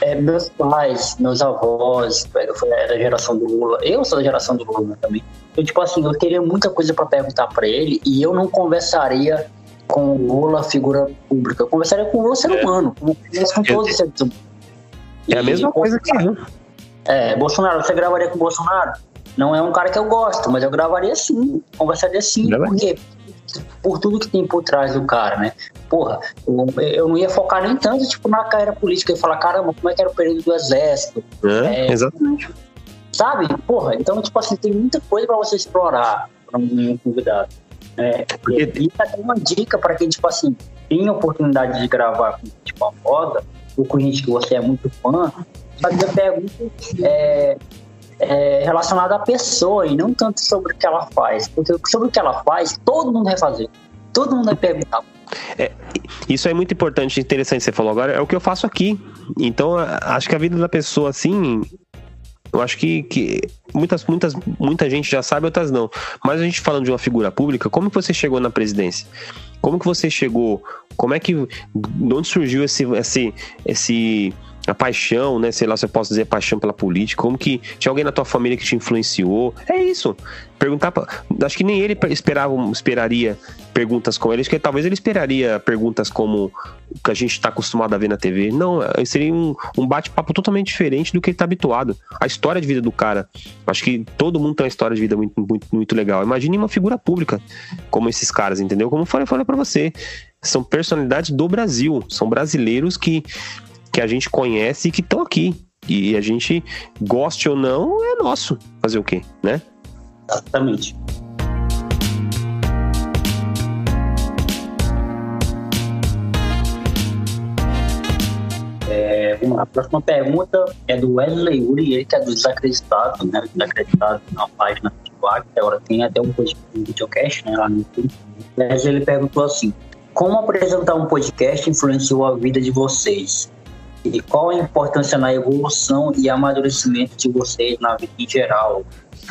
é, meus pais, meus avós, foi da geração do Lula. Eu sou da geração do Lula também. Eu, tipo assim, eu teria muita coisa para perguntar para ele e eu não conversaria com o Lula, figura pública. Eu conversaria com o Lula, ser é. humano, como com todos os seres humanos. É a mesma coisa que eu. É, Bolsonaro, você gravaria com o Bolsonaro? Não é um cara que eu gosto, mas eu gravaria sim, conversaria sim. Por quê? por tudo que tem por trás do cara, né? Porra, eu, eu não ia focar nem tanto, tipo, na carreira política e falar, caramba, como é que era o período do exército? É, é, exatamente. Sabe? Porra, então, tipo assim, tem muita coisa para você explorar para um convidado. É, e, e até uma dica para quem, tipo assim, tem a oportunidade de gravar com tipo, a moda, ou com gente que você é muito fã, fazer perguntas é, é, relacionada à pessoa e não tanto sobre o que ela faz. Porque sobre o que ela faz, todo mundo vai fazer. Todo mundo vai perguntar. É, isso é muito importante, interessante você falou agora. É o que eu faço aqui. Então, acho que a vida da pessoa, assim, eu acho que, que muitas, muitas, muita gente já sabe, outras não. Mas a gente falando de uma figura pública, como que você chegou na presidência? Como que você chegou? Como é que. De onde surgiu esse, esse, esse a paixão, né? Sei lá se eu posso dizer paixão pela política, como que tinha alguém na tua família que te influenciou. É isso. Perguntar pra, Acho que nem ele esperava, esperaria perguntas como ele, que talvez ele esperaria perguntas como o que a gente está acostumado a ver na TV. Não, é, seria um, um bate-papo totalmente diferente do que ele está habituado. A história de vida do cara. Acho que todo mundo tem uma história de vida muito, muito, muito legal. Imagine uma figura pública como esses caras, entendeu? Como eu falei, falei para você. São personalidades do Brasil, são brasileiros que que a gente conhece e que estão aqui. E a gente, goste ou não, é nosso. Fazer o quê, né? Exatamente. Vamos lá, a próxima pergunta é do Wesley Uri, ele que é do Desacreditado, né? Desacreditado na página do que agora tem até um videocast né, lá no YouTube. Wesley ele perguntou assim: Como apresentar um podcast influenciou a vida de vocês? E qual a importância na evolução e amadurecimento de vocês na vida em geral?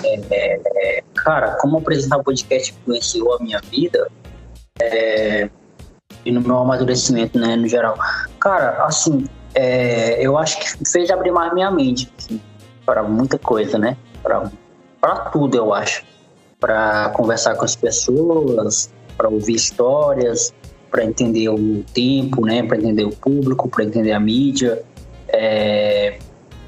É, é, é cara, como apresentar o podcast influenciou a minha vida é, e no meu amadurecimento, né, no geral? Cara, assim, é, eu acho que fez abrir mais minha mente assim, para muita coisa, né? Para tudo, eu acho. para conversar com as pessoas, para ouvir histórias, para entender o tempo, né? Para entender o público, para entender a mídia. É,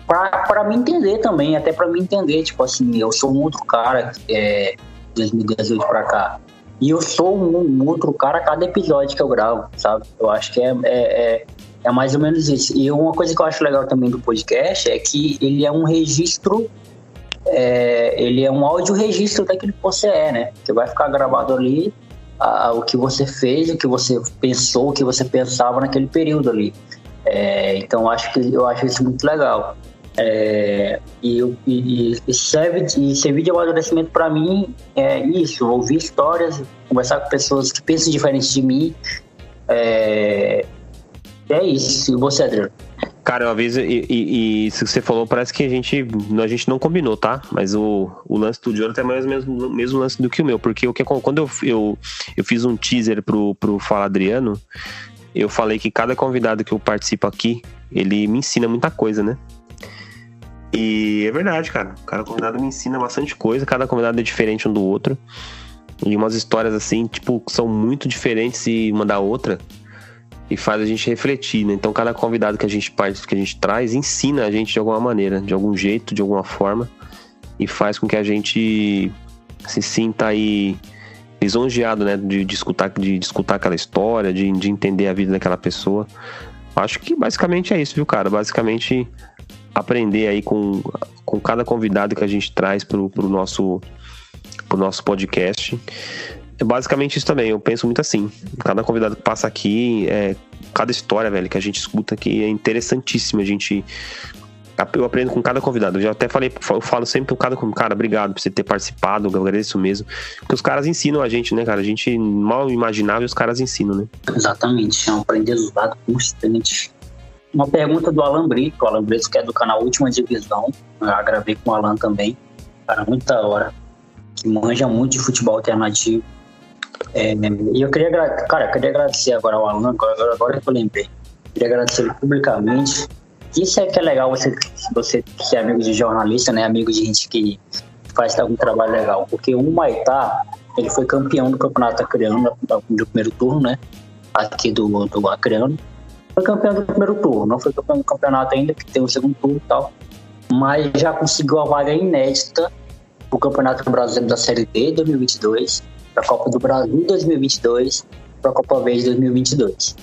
para me entender também, até para me entender, tipo assim, eu sou um outro cara é, 2018 para cá. E eu sou um, um, outro cara a cada episódio que eu gravo, sabe? Eu acho que é, é, é, é, mais ou menos isso. E uma coisa que eu acho legal também do podcast é que ele é um registro, é, ele é um áudio registro daquilo que você é, né? Que vai ficar gravado ali a, o que você fez, o que você pensou, o que você pensava naquele período ali. É, então acho que eu acho isso muito legal. É, e, e, serve, e servir de amadurecimento para mim é isso, ouvir histórias, conversar com pessoas que pensam diferente de mim. É, é isso. E você, Adriano? Cara, uma vez, e, e, isso que você falou, parece que a gente, a gente não combinou, tá? Mas o, o lance do Jonathan é mais o mesmo lance do que o meu, porque o que, quando eu, eu, eu fiz um teaser pro, pro Fala Adriano, eu falei que cada convidado que eu participo aqui, ele me ensina muita coisa, né? E é verdade, cara. Cada convidado me ensina bastante coisa, cada convidado é diferente um do outro. E umas histórias assim, tipo, são muito diferentes e uma da outra e faz a gente refletir, né? Então cada convidado que a gente que a gente traz ensina a gente de alguma maneira, de algum jeito, de alguma forma e faz com que a gente se sinta aí lisonjeado, né? De, de escutar, de, de, escutar aquela história, de, de entender a vida daquela pessoa. Acho que basicamente é isso, viu, cara? Basicamente aprender aí com, com cada convidado que a gente traz pro, pro nosso pro nosso podcast basicamente isso também. Eu penso muito assim. Cada convidado que passa aqui, é, cada história, velho, que a gente escuta aqui é interessantíssima. A gente. Eu aprendo com cada convidado. Eu já até falei, eu falo sempre com cada cara, obrigado por você ter participado, eu agradeço mesmo. Porque os caras ensinam a gente, né, cara? A gente mal imaginava e os caras ensinam, né? Exatamente, é um aprendizado constante. Uma pergunta do Alan Brito, o Alan Brito, que é do canal Última Divisão. Eu já gravei com o Alan também. Cara, muita hora. Que manja muito de futebol alternativo é, e eu queria, cara, eu queria agradecer agora ao Alan, agora, agora que eu lembrei. Queria agradecer publicamente. Isso é que é legal você, você ser amigo de jornalista, né? Amigo de gente que faz algum trabalho legal. Porque o Maitá, ele foi campeão do campeonato acreano, do primeiro turno, né? Aqui do, do acreano. Foi campeão do primeiro turno, não foi campeão do campeonato ainda, que tem o segundo turno e tal. Mas já conseguiu a vaga inédita pro Campeonato Brasileiro da Série D 2022 para a Copa do Brasil 2022 para a Copa Verde 2022.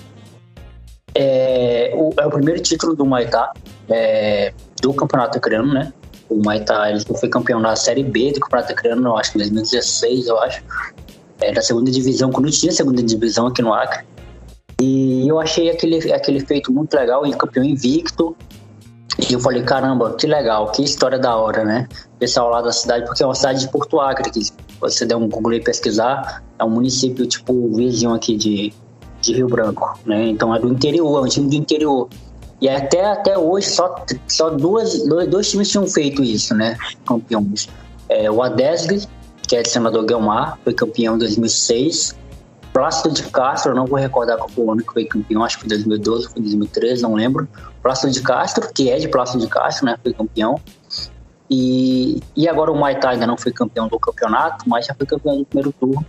É o, é o primeiro título do Maitá é, do Campeonato Acreano, né? O Maitá ele foi campeão na Série B do Campeonato Acreano, eu acho, em 2016, eu acho. É, da segunda divisão, quando tinha segunda divisão aqui no Acre. E eu achei aquele, aquele feito muito legal, ele campeão invicto, e eu falei, caramba, que legal, que história da hora, né? Pessoal lá da cidade, porque é uma cidade de Porto Acre, que você der um Google e pesquisar, é um município, tipo, vizinho aqui de, de Rio Branco, né? Então é do interior, é um time do interior. E até, até hoje só, só duas, dois, dois times tinham feito isso, né? Campeões. É, o Adesg, que é de Senador Guilmar, foi campeão em 2006. Plácido de Castro, não vou recordar qual foi o ano que foi campeão, acho que foi 2012, foi 2013, não lembro. Plácido de Castro, que é de Plácido de Castro, né, foi campeão. E, e agora o Maitá ainda não foi campeão do campeonato, mas já foi campeão do primeiro turno.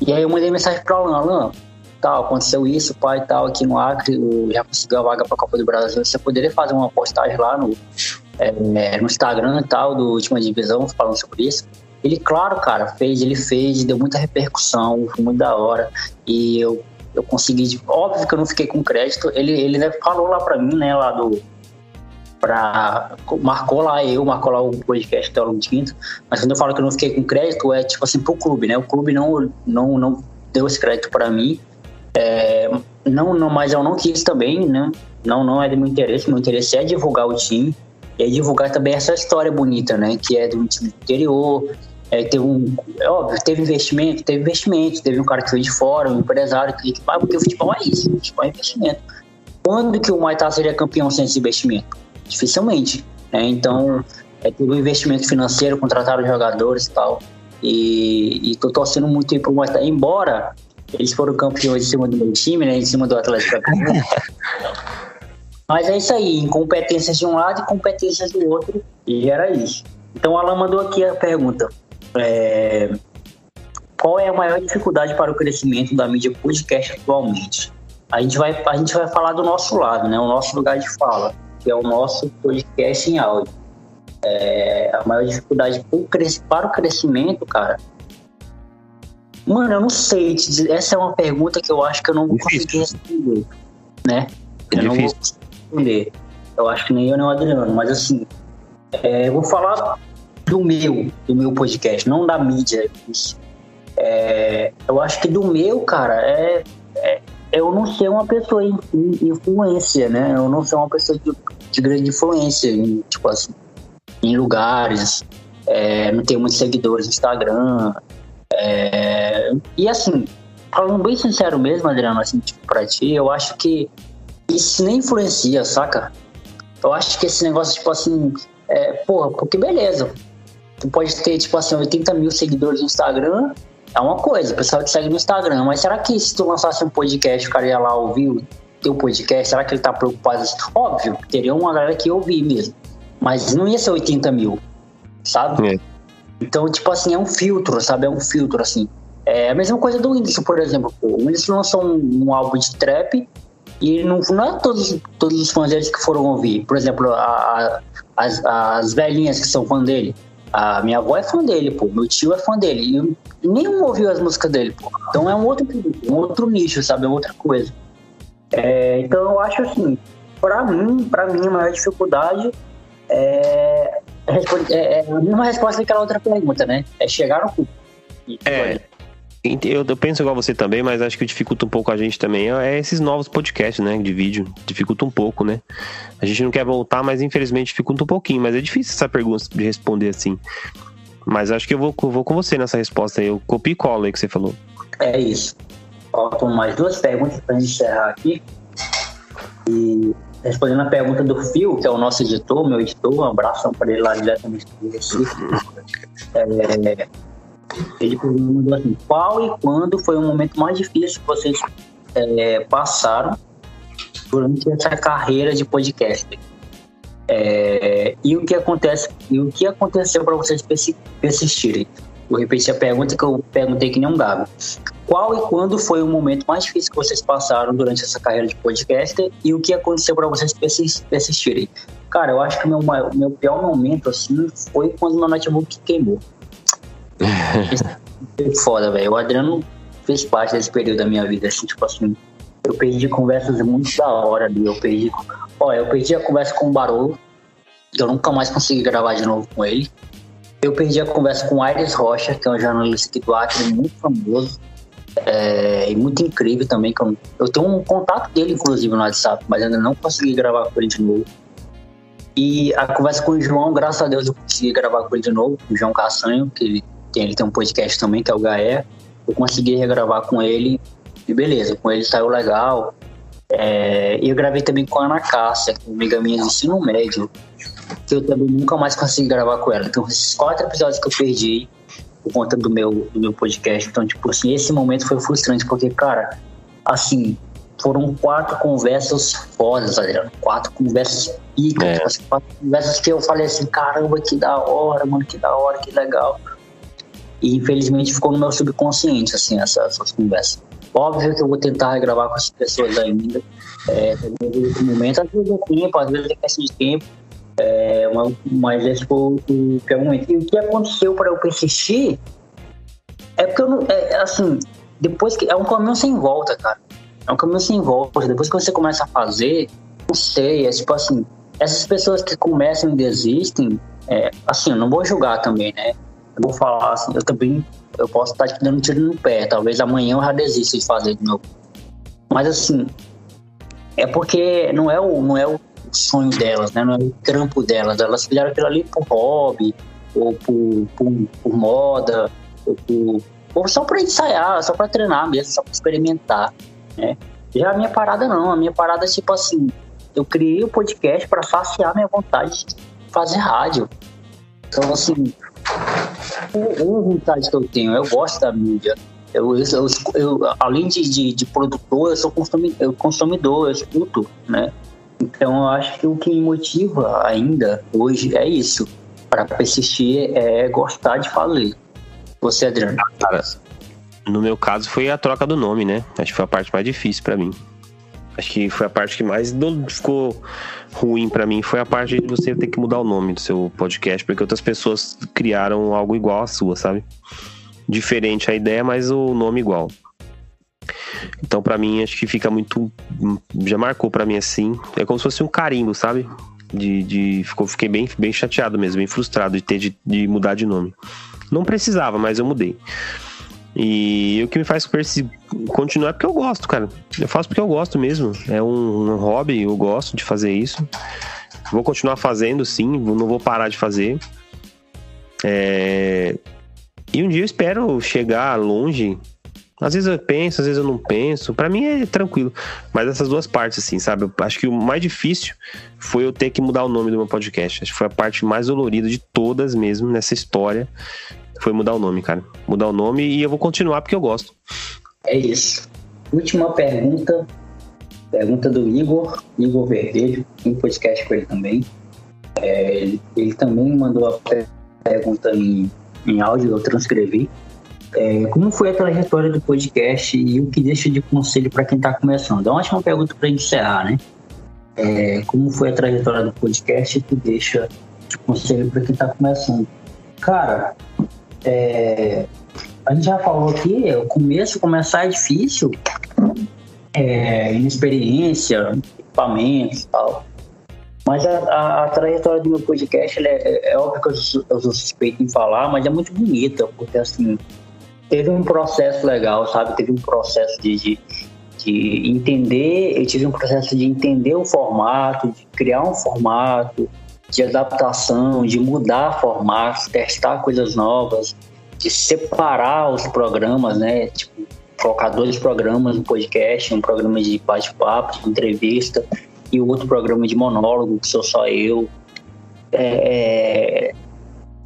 E aí eu mandei mensagem para o Alan, Alan, tal, aconteceu isso, pai tal, aqui no Acre, já conseguiu a vaga para a Copa do Brasil. Você poderia fazer uma postagem lá no, é, no Instagram e tal, do Última Divisão, falando sobre isso? Ele, claro, cara, fez, ele fez, deu muita repercussão, foi muito da hora. E eu, eu consegui, óbvio que eu não fiquei com crédito. Ele, ele falou lá pra mim, né, lá do. Pra, marcou lá eu, marcou lá o podcast Teólogo Quinto, mas quando eu falo que eu não fiquei com crédito, é tipo assim pro clube, né? O clube não, não, não deu esse crédito para mim. É, não, não, mas eu não quis também, né? Não, não é do meu interesse. Meu interesse é divulgar o time e divulgar também essa história bonita, né? Que é do time interior, é, teve um, é óbvio, teve investimento, teve investimento, teve um cara que veio de fora, um empresário que, ah, porque o futebol é isso, o futebol é investimento. Quando que o Maitá seria campeão sem esse investimento? Dificilmente. Né? Então, é, teve um investimento financeiro, contrataram jogadores e tal. E, e tô torcendo muito aí pro. Embora eles foram campeões em cima do meu time, né? Em cima do Atlético *laughs* Mas é isso aí, incompetências de um lado e competências do outro. E era isso. Então, Alan mandou aqui a pergunta. É, qual é a maior dificuldade para o crescimento da mídia podcast atualmente? A gente vai, a gente vai falar do nosso lado, né? O nosso lugar de fala, que é o nosso podcast em áudio. É, a maior dificuldade para o crescimento, cara. Mano, eu não sei. Essa é uma pergunta que eu acho que eu não vou conseguir responder, né? É eu não vou responder. Eu acho que nem eu nem o Adriano, mas assim, é, eu vou falar do meu, do meu podcast, não da mídia. É, eu acho que do meu, cara, é, é eu não ser uma pessoa influência, né? Eu não ser uma pessoa de, de grande influência, em, tipo assim, em lugares, é, não tenho muitos seguidores no Instagram. é, e assim, falando bem sincero mesmo, Adriano, assim, tipo, pra ti, eu acho que isso nem influencia, saca? Eu acho que esse negócio, tipo assim, é, porra, porque beleza. Tu pode ter, tipo assim, 80 mil seguidores no Instagram, é uma coisa, o pessoal te segue no Instagram, mas será que se tu lançasse um podcast, o cara ia lá ouvir o teu podcast, será que ele tá preocupado? Óbvio, teria uma galera que ia ouvir mesmo, mas não ia ser 80 mil, sabe? É. Então, tipo assim, é um filtro, sabe? É um filtro, assim. É a mesma coisa do Whindersson, por exemplo. O Whindersson lançou um, um álbum de trap e não, não é todos, todos os fãs deles que foram ouvir. Por exemplo, a- a- as, as velhinhas que são fã dele. A minha avó é fã dele, pô. Meu tio é fã dele. E eu- nenhum ouviu as músicas dele, pô. Então é um outro, um outro nicho, sabe? É outra coisa. É, então eu acho assim, pra mim, pra mim, a maior dificuldade é, é, é a mesma resposta daquela outra pergunta, né? É chegar no cu. E, É. Eu, eu penso igual você também, mas acho que dificulta um pouco a gente também é esses novos podcasts, né? De vídeo. Dificulta um pouco, né? A gente não quer voltar, mas infelizmente dificulta um pouquinho. Mas é difícil essa pergunta de responder assim. Mas acho que eu vou, vou com você nessa resposta aí. Eu copio e colo aí que você falou. É isso. Faltam mais duas perguntas para encerrar aqui. E respondendo a pergunta do Fio, que é o nosso editor, meu editor, um abraço para ele lá diretamente do Recife. *laughs* É, ele perguntou assim: qual e quando foi o momento mais difícil que vocês é, passaram durante essa carreira de podcast? É, e o que acontece e o que aconteceu para vocês persi- persistirem? Vou repetir a pergunta que eu perguntei que nem um gago. Qual e quando foi o momento mais difícil que vocês passaram durante essa carreira de podcaster e o que aconteceu para vocês persis- persistirem? Cara, eu acho que o meu, maior- meu pior momento assim foi quando meu notebook queimou. *laughs* Foi foda, velho. O Adriano fez parte desse período da minha vida, assim, tipo assim. Eu perdi conversas muito da hora ali. Eu perdi. Olha, eu perdi a conversa com o Barolo. Eu nunca mais consegui gravar de novo com ele. Eu perdi a conversa com o Aires Rocha, que é um jornalista aqui do Acre, muito famoso. É, e muito incrível também. Que eu, eu tenho um contato dele, inclusive, no WhatsApp, mas ainda não consegui gravar com ele de novo. E a conversa com o João, graças a Deus, eu consegui gravar com ele de novo, o João Castanho, que ele tem, ele tem um podcast também, que é o Gaé. Eu consegui regravar com ele e beleza, com ele saiu legal. É, e eu gravei também com a Ana Cássia, que é uma amiga minha do ensino médio, que eu também nunca mais consegui gravar com ela. Então, esses quatro episódios que eu perdi por conta do meu, do meu podcast. Então, tipo assim, esse momento foi frustrante, porque, cara, assim, foram quatro conversas fodas, Adriano. Quatro conversas picas, É. tipo assim, quatro conversas que eu falei assim, caramba, que da hora, mano, que da hora, que legal. E infelizmente ficou no meu subconsciente, assim, essa- essas conversas. Óbvio que eu vou tentar regravar com as pessoas ainda. É, no momento, às vezes é tempo, às vezes é questão de tempo. É, mas, mas esse foi o o pior momento. E o que aconteceu para eu persistir é porque eu não. É, assim, depois que. É um caminho sem volta, cara. É um caminho sem volta. Depois que você começa a fazer, não sei, é tipo assim. Essas pessoas que começam e desistem, é, assim, eu não vou julgar também, né? Eu vou falar assim, eu também. Eu posso estar te dando um tiro no pé. Talvez amanhã eu já desista de fazer de novo. Mas assim, é porque não é o, não é o sonho delas, né? Não é o trampo delas. Elas fizeram aquilo ali por hobby, ou por, por, por moda, ou, por, ou só para ensaiar, só para treinar mesmo, só para experimentar, né? Já a minha parada não, a minha parada é tipo assim, eu criei o podcast para saciar minha vontade de fazer rádio. Então assim, uma vontade que eu tenho, eu gosto da mídia. Eu, eu, eu, além de, de, de produtor, eu sou consumi- eu consumidor, eu escuto, né? Então eu acho que o que me motiva ainda hoje é isso. Para persistir é gostar de fazer. Você, Adriano. Cara, No meu caso foi a troca do nome, né? Acho que foi a parte mais difícil para mim. Acho que foi a parte que mais ficou ruim para mim foi a parte de você ter que mudar o nome do seu podcast, porque outras pessoas criaram algo igual à sua, sabe? Diferente a ideia, mas o nome igual. Então, para mim, acho que fica muito. Já marcou para mim assim. É como se fosse um carimbo, sabe? De, de ficou, fiquei bem, bem chateado mesmo, bem frustrado de ter de, de mudar de nome. Não precisava, mas eu mudei. E o que me faz continuar é porque eu gosto, cara. Eu faço porque eu gosto mesmo. É um, um hobby, eu gosto de fazer isso. Vou continuar fazendo, sim, não vou parar de fazer. É... E um dia eu espero chegar longe. Às vezes eu penso, às vezes eu não penso. Para mim é tranquilo. Mas essas duas partes, assim, sabe? Eu acho que o mais difícil foi eu ter que mudar o nome do meu podcast. Acho que foi a parte mais dolorida de todas mesmo nessa história foi mudar o nome, cara. Mudar o nome e eu vou continuar porque eu gosto. É isso. Última pergunta. Pergunta do Igor, Igor Verdelho, tem podcast com ele também. É, ele, ele, também mandou a pergunta em, em áudio, eu transcrevi. É, como foi a trajetória do podcast e o que deixa de conselho para quem está começando? É uma ótima pergunta para encerrar, né? É, como foi a trajetória do podcast e o que deixa de conselho para quem está começando? Cara, é, a gente já falou aqui, o começo, começar é difícil, é, inexperiência, equipamentos e tal. Mas a, a, a, trajetória do meu podcast, é, é, óbvio que eu, eu sou suspeito em falar, mas é muito bonita, porque assim, teve um processo legal, sabe? Teve um processo de, de, de entender, eu tive um processo de entender o formato, de criar um formato, de adaptação, de mudar formatos, testar coisas novas, de separar os programas, né? Tipo, colocar dois programas no podcast, um programa de bate-papo, de entrevista, e outro programa de monólogo, que sou só eu. É, é,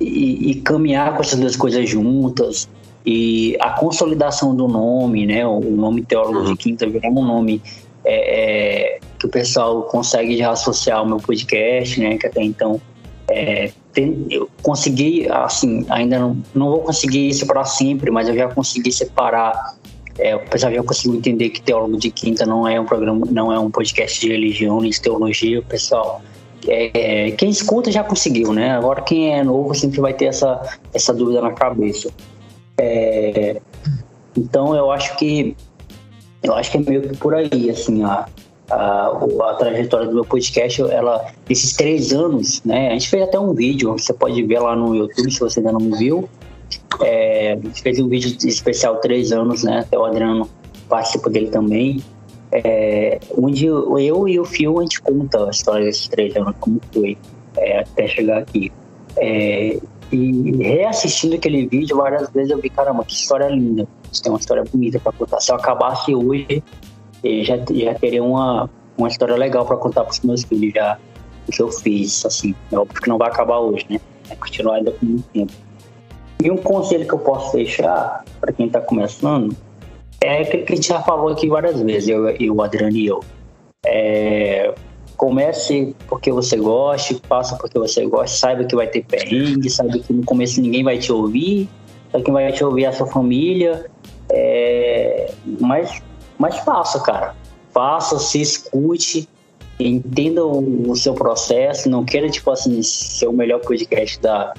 e, e, caminhar com essas duas coisas juntas. E a consolidação do nome, né? O nome Teólogo de Quinta virou um nome é, é, que o pessoal consegue já associar ao meu podcast, né? Que até então é, tem, eu consegui, assim, ainda não, não vou conseguir isso para sempre, mas eu já consegui separar. É, o pessoal já conseguiu entender que Teólogo de Quinta não é um programa, não é um podcast de religião nem de teologia. O pessoal, é, quem escuta já conseguiu, né? Agora quem é novo sempre vai ter essa, essa dúvida na cabeça. É, então eu acho que eu acho que é meio que por aí, assim, a, a, a, trajetória do meu podcast, ela, esses três anos, né? A gente fez até um vídeo, você pode ver lá no YouTube se você ainda não viu. É, a gente fez um vídeo especial três anos, né? Até o Adriano participa dele também. É, onde eu e o Fio a gente conta a história desses três anos, como foi, é, até chegar aqui. E reassistindo aquele vídeo várias vezes eu vi, caramba, que história linda. Isso tem uma história bonita para contar. Se eu acabasse hoje, já, já teria uma, uma história legal para contar para os meus filhos já o que eu fiz. Assim, é óbvio que não vai acabar hoje, né? Vai continuar ainda por muito tempo. E um conselho que eu posso deixar para quem está começando é aquele que a gente já falou aqui várias vezes, eu, eu o Adriano e eu. É, comece porque você goste, faça porque você gosta, saiba que vai ter perrengue, saiba que no começo ninguém vai te ouvir, só quem vai te ouvir é a sua família, é, mas, mas faça, cara. Faça, se escute, entenda o, o, seu processo, não queira, tipo assim, ser o melhor podcast da,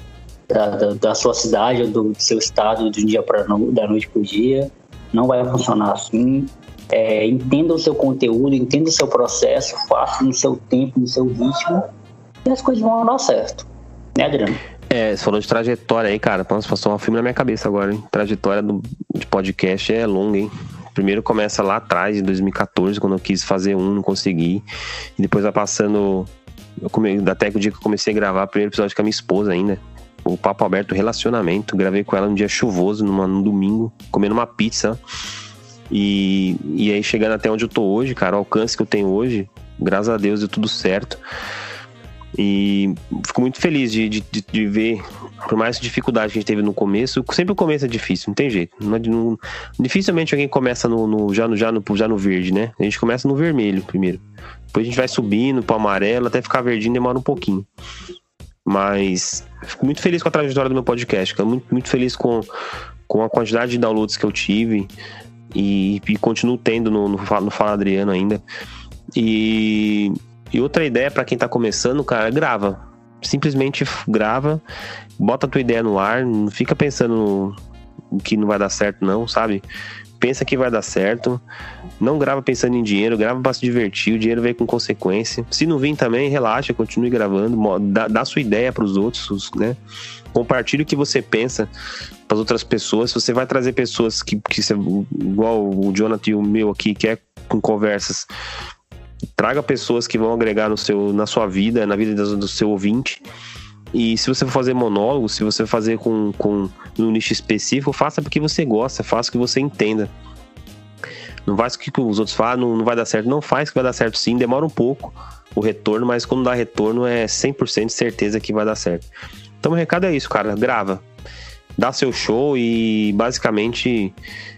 da, da, da sua cidade ou do seu estado de um dia para da noite para o dia. Não vai funcionar assim. É, entenda o seu conteúdo, entenda o seu processo, faça no seu tempo, no seu ritmo, e as coisas vão dar certo. Né, Adriano? É, você falou de trajetória aí, cara. Nossa, passou um filme na minha cabeça agora, hein? Trajetória do, de podcast é longa, hein? Primeiro começa lá atrás, em 2014, quando eu quis fazer um, não consegui. E depois vai passando. Come, até o dia que eu comecei a gravar, o primeiro episódio com a minha esposa ainda. O papo aberto, relacionamento. Gravei com ela num dia chuvoso, numa, num domingo, comendo uma pizza. E, e aí chegando até onde eu tô hoje, cara, o alcance que eu tenho hoje, graças a Deus deu tudo certo. E fico muito feliz de, de, de, ver, por mais dificuldade que a gente teve no começo, sempre o começo é difícil, não tem jeito. Não, não, dificilmente alguém começa no, no, já, no, já, no, já no verde, né? A gente começa no vermelho primeiro. Depois a gente vai subindo pro amarelo, até ficar verdinho demora um pouquinho. Mas fico muito feliz com a trajetória do meu podcast, fico muito, muito feliz com, com a quantidade de downloads que eu tive e, e continuo tendo no, no, no Fala Adriano ainda. E, e outra ideia para quem tá começando, cara, grava. Simplesmente grava, bota a tua ideia no ar, não fica pensando que não vai dar certo, não, sabe? Pensa que vai dar certo. Não grava pensando em dinheiro, grava para se divertir, o dinheiro vem com consequência. Se não vir também, relaxa, continue gravando, dá, dá sua ideia para os outros, né? Compartilhe o que você pensa para as outras pessoas. Você vai trazer pessoas que, que igual o Jonathan e o meu aqui, que é com conversas traga pessoas que vão agregar no seu, na sua vida, na vida do, seu ouvinte. E se você for fazer monólogo, se você fazer com, com um nicho específico, faça porque você gosta, faça o que você entenda. Não faz o que os outros falam, não, não vai dar certo. Não faz que vai dar certo sim, demora um pouco o retorno, mas quando dá retorno é 100% de certeza que vai dar certo. Então o recado é isso, cara, grava. Dá seu show e basicamente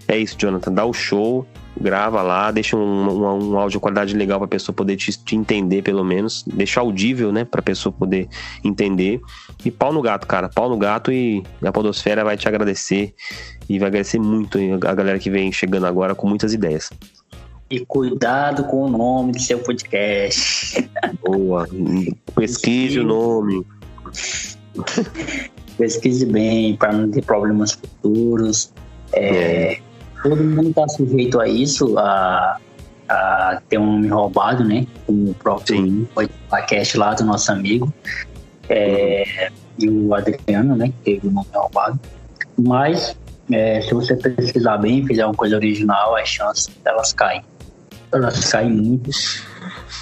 é isso, Jonathan. Dá o show, grava lá, deixa um, um, um áudio qualidade legal para a pessoa poder te, te, entender, pelo menos. Deixa audível, né, para a pessoa poder entender. E pau no gato, cara. Pau no gato e a Podosfera vai te agradecer. E vai agradecer muito a galera que vem chegando agora com muitas ideias. E cuidado com o nome do seu podcast. Boa. Pesquise o nome. *laughs* Pesquise bem para não ter problemas futuros. É, todo mundo está sujeito a isso, a, a ter um nome roubado, né? Como o próprio podcast lá do nosso amigo. É, e o Adriano, né? Que teve o nome roubado. Mas é, se você pesquisar bem, fizer uma coisa original, as chances elas caem. Elas caem muito.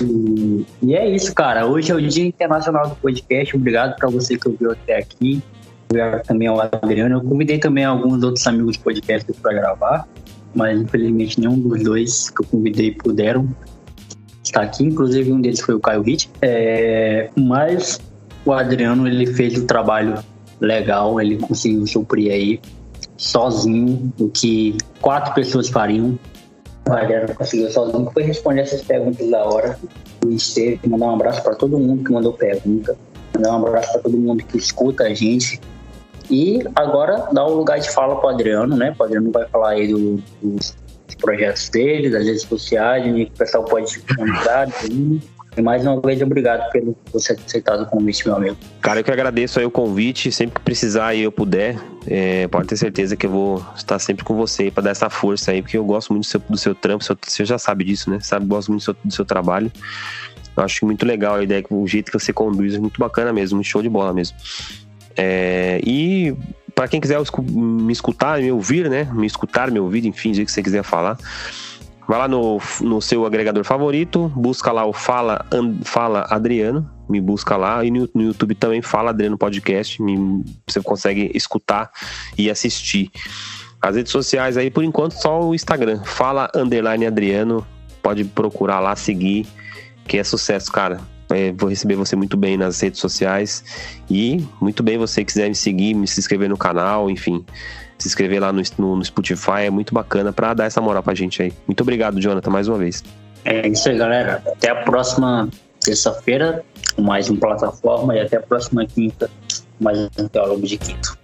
E, e é isso, cara. Hoje é o Dia Internacional do Podcast. Obrigado para você que ouviu até aqui também ao Adriano. Eu convidei também alguns outros amigos de podcast para gravar, mas infelizmente nenhum dos dois que eu convidei puderam estar aqui. Inclusive um deles foi o Caio Witt. É, mas o Adriano ele fez o trabalho legal, ele conseguiu suprir aí sozinho o que quatro pessoas fariam. O Adriano conseguiu sozinho, foi responder essas perguntas da hora do Esteve, mandar um abraço para todo mundo que mandou pergunta, mandar um abraço para todo mundo que escuta a gente, e agora dá o lugar de fala para o Adriano, né? O Adriano vai falar aí do, dos projetos dele, das redes sociais, onde o pessoal pode se encontrar. *laughs* E mais uma vez, obrigado pelo você ter aceitado o convite, meu amigo. Cara, eu que agradeço aí o convite. Sempre que precisar e eu puder, é, pode ter certeza que eu vou estar sempre com você para dar essa força aí, porque eu gosto muito do seu, do seu trampo. Seu, você já sabe disso, né? Sabe, gosto muito do seu, do seu trabalho. Eu acho muito legal a ideia, o jeito que você conduz é muito bacana mesmo, muito show de bola mesmo. É, e para quem quiser me escutar, me ouvir, né? Me escutar, me ouvir, enfim, o que você quiser falar. Vai lá no, no seu agregador favorito, busca lá o Fala, Fala Adriano, me busca lá. E no, no YouTube também Fala Adriano Podcast, me, você consegue escutar e assistir. As redes sociais aí, por enquanto, só o Instagram, Fala Underline Adriano. Pode procurar lá, seguir, que é sucesso, cara. É, vou receber você muito bem nas redes sociais. E muito bem, você quiser me seguir, me se inscrever no canal, enfim, se inscrever lá no, no, Spotify, é muito bacana para dar essa moral pra gente aí. Muito obrigado, Jonathan, mais uma vez. É isso aí, galera. Até a próxima terça-feira, mais uma plataforma, e até a próxima quinta, mais um Teólogo de Quinto.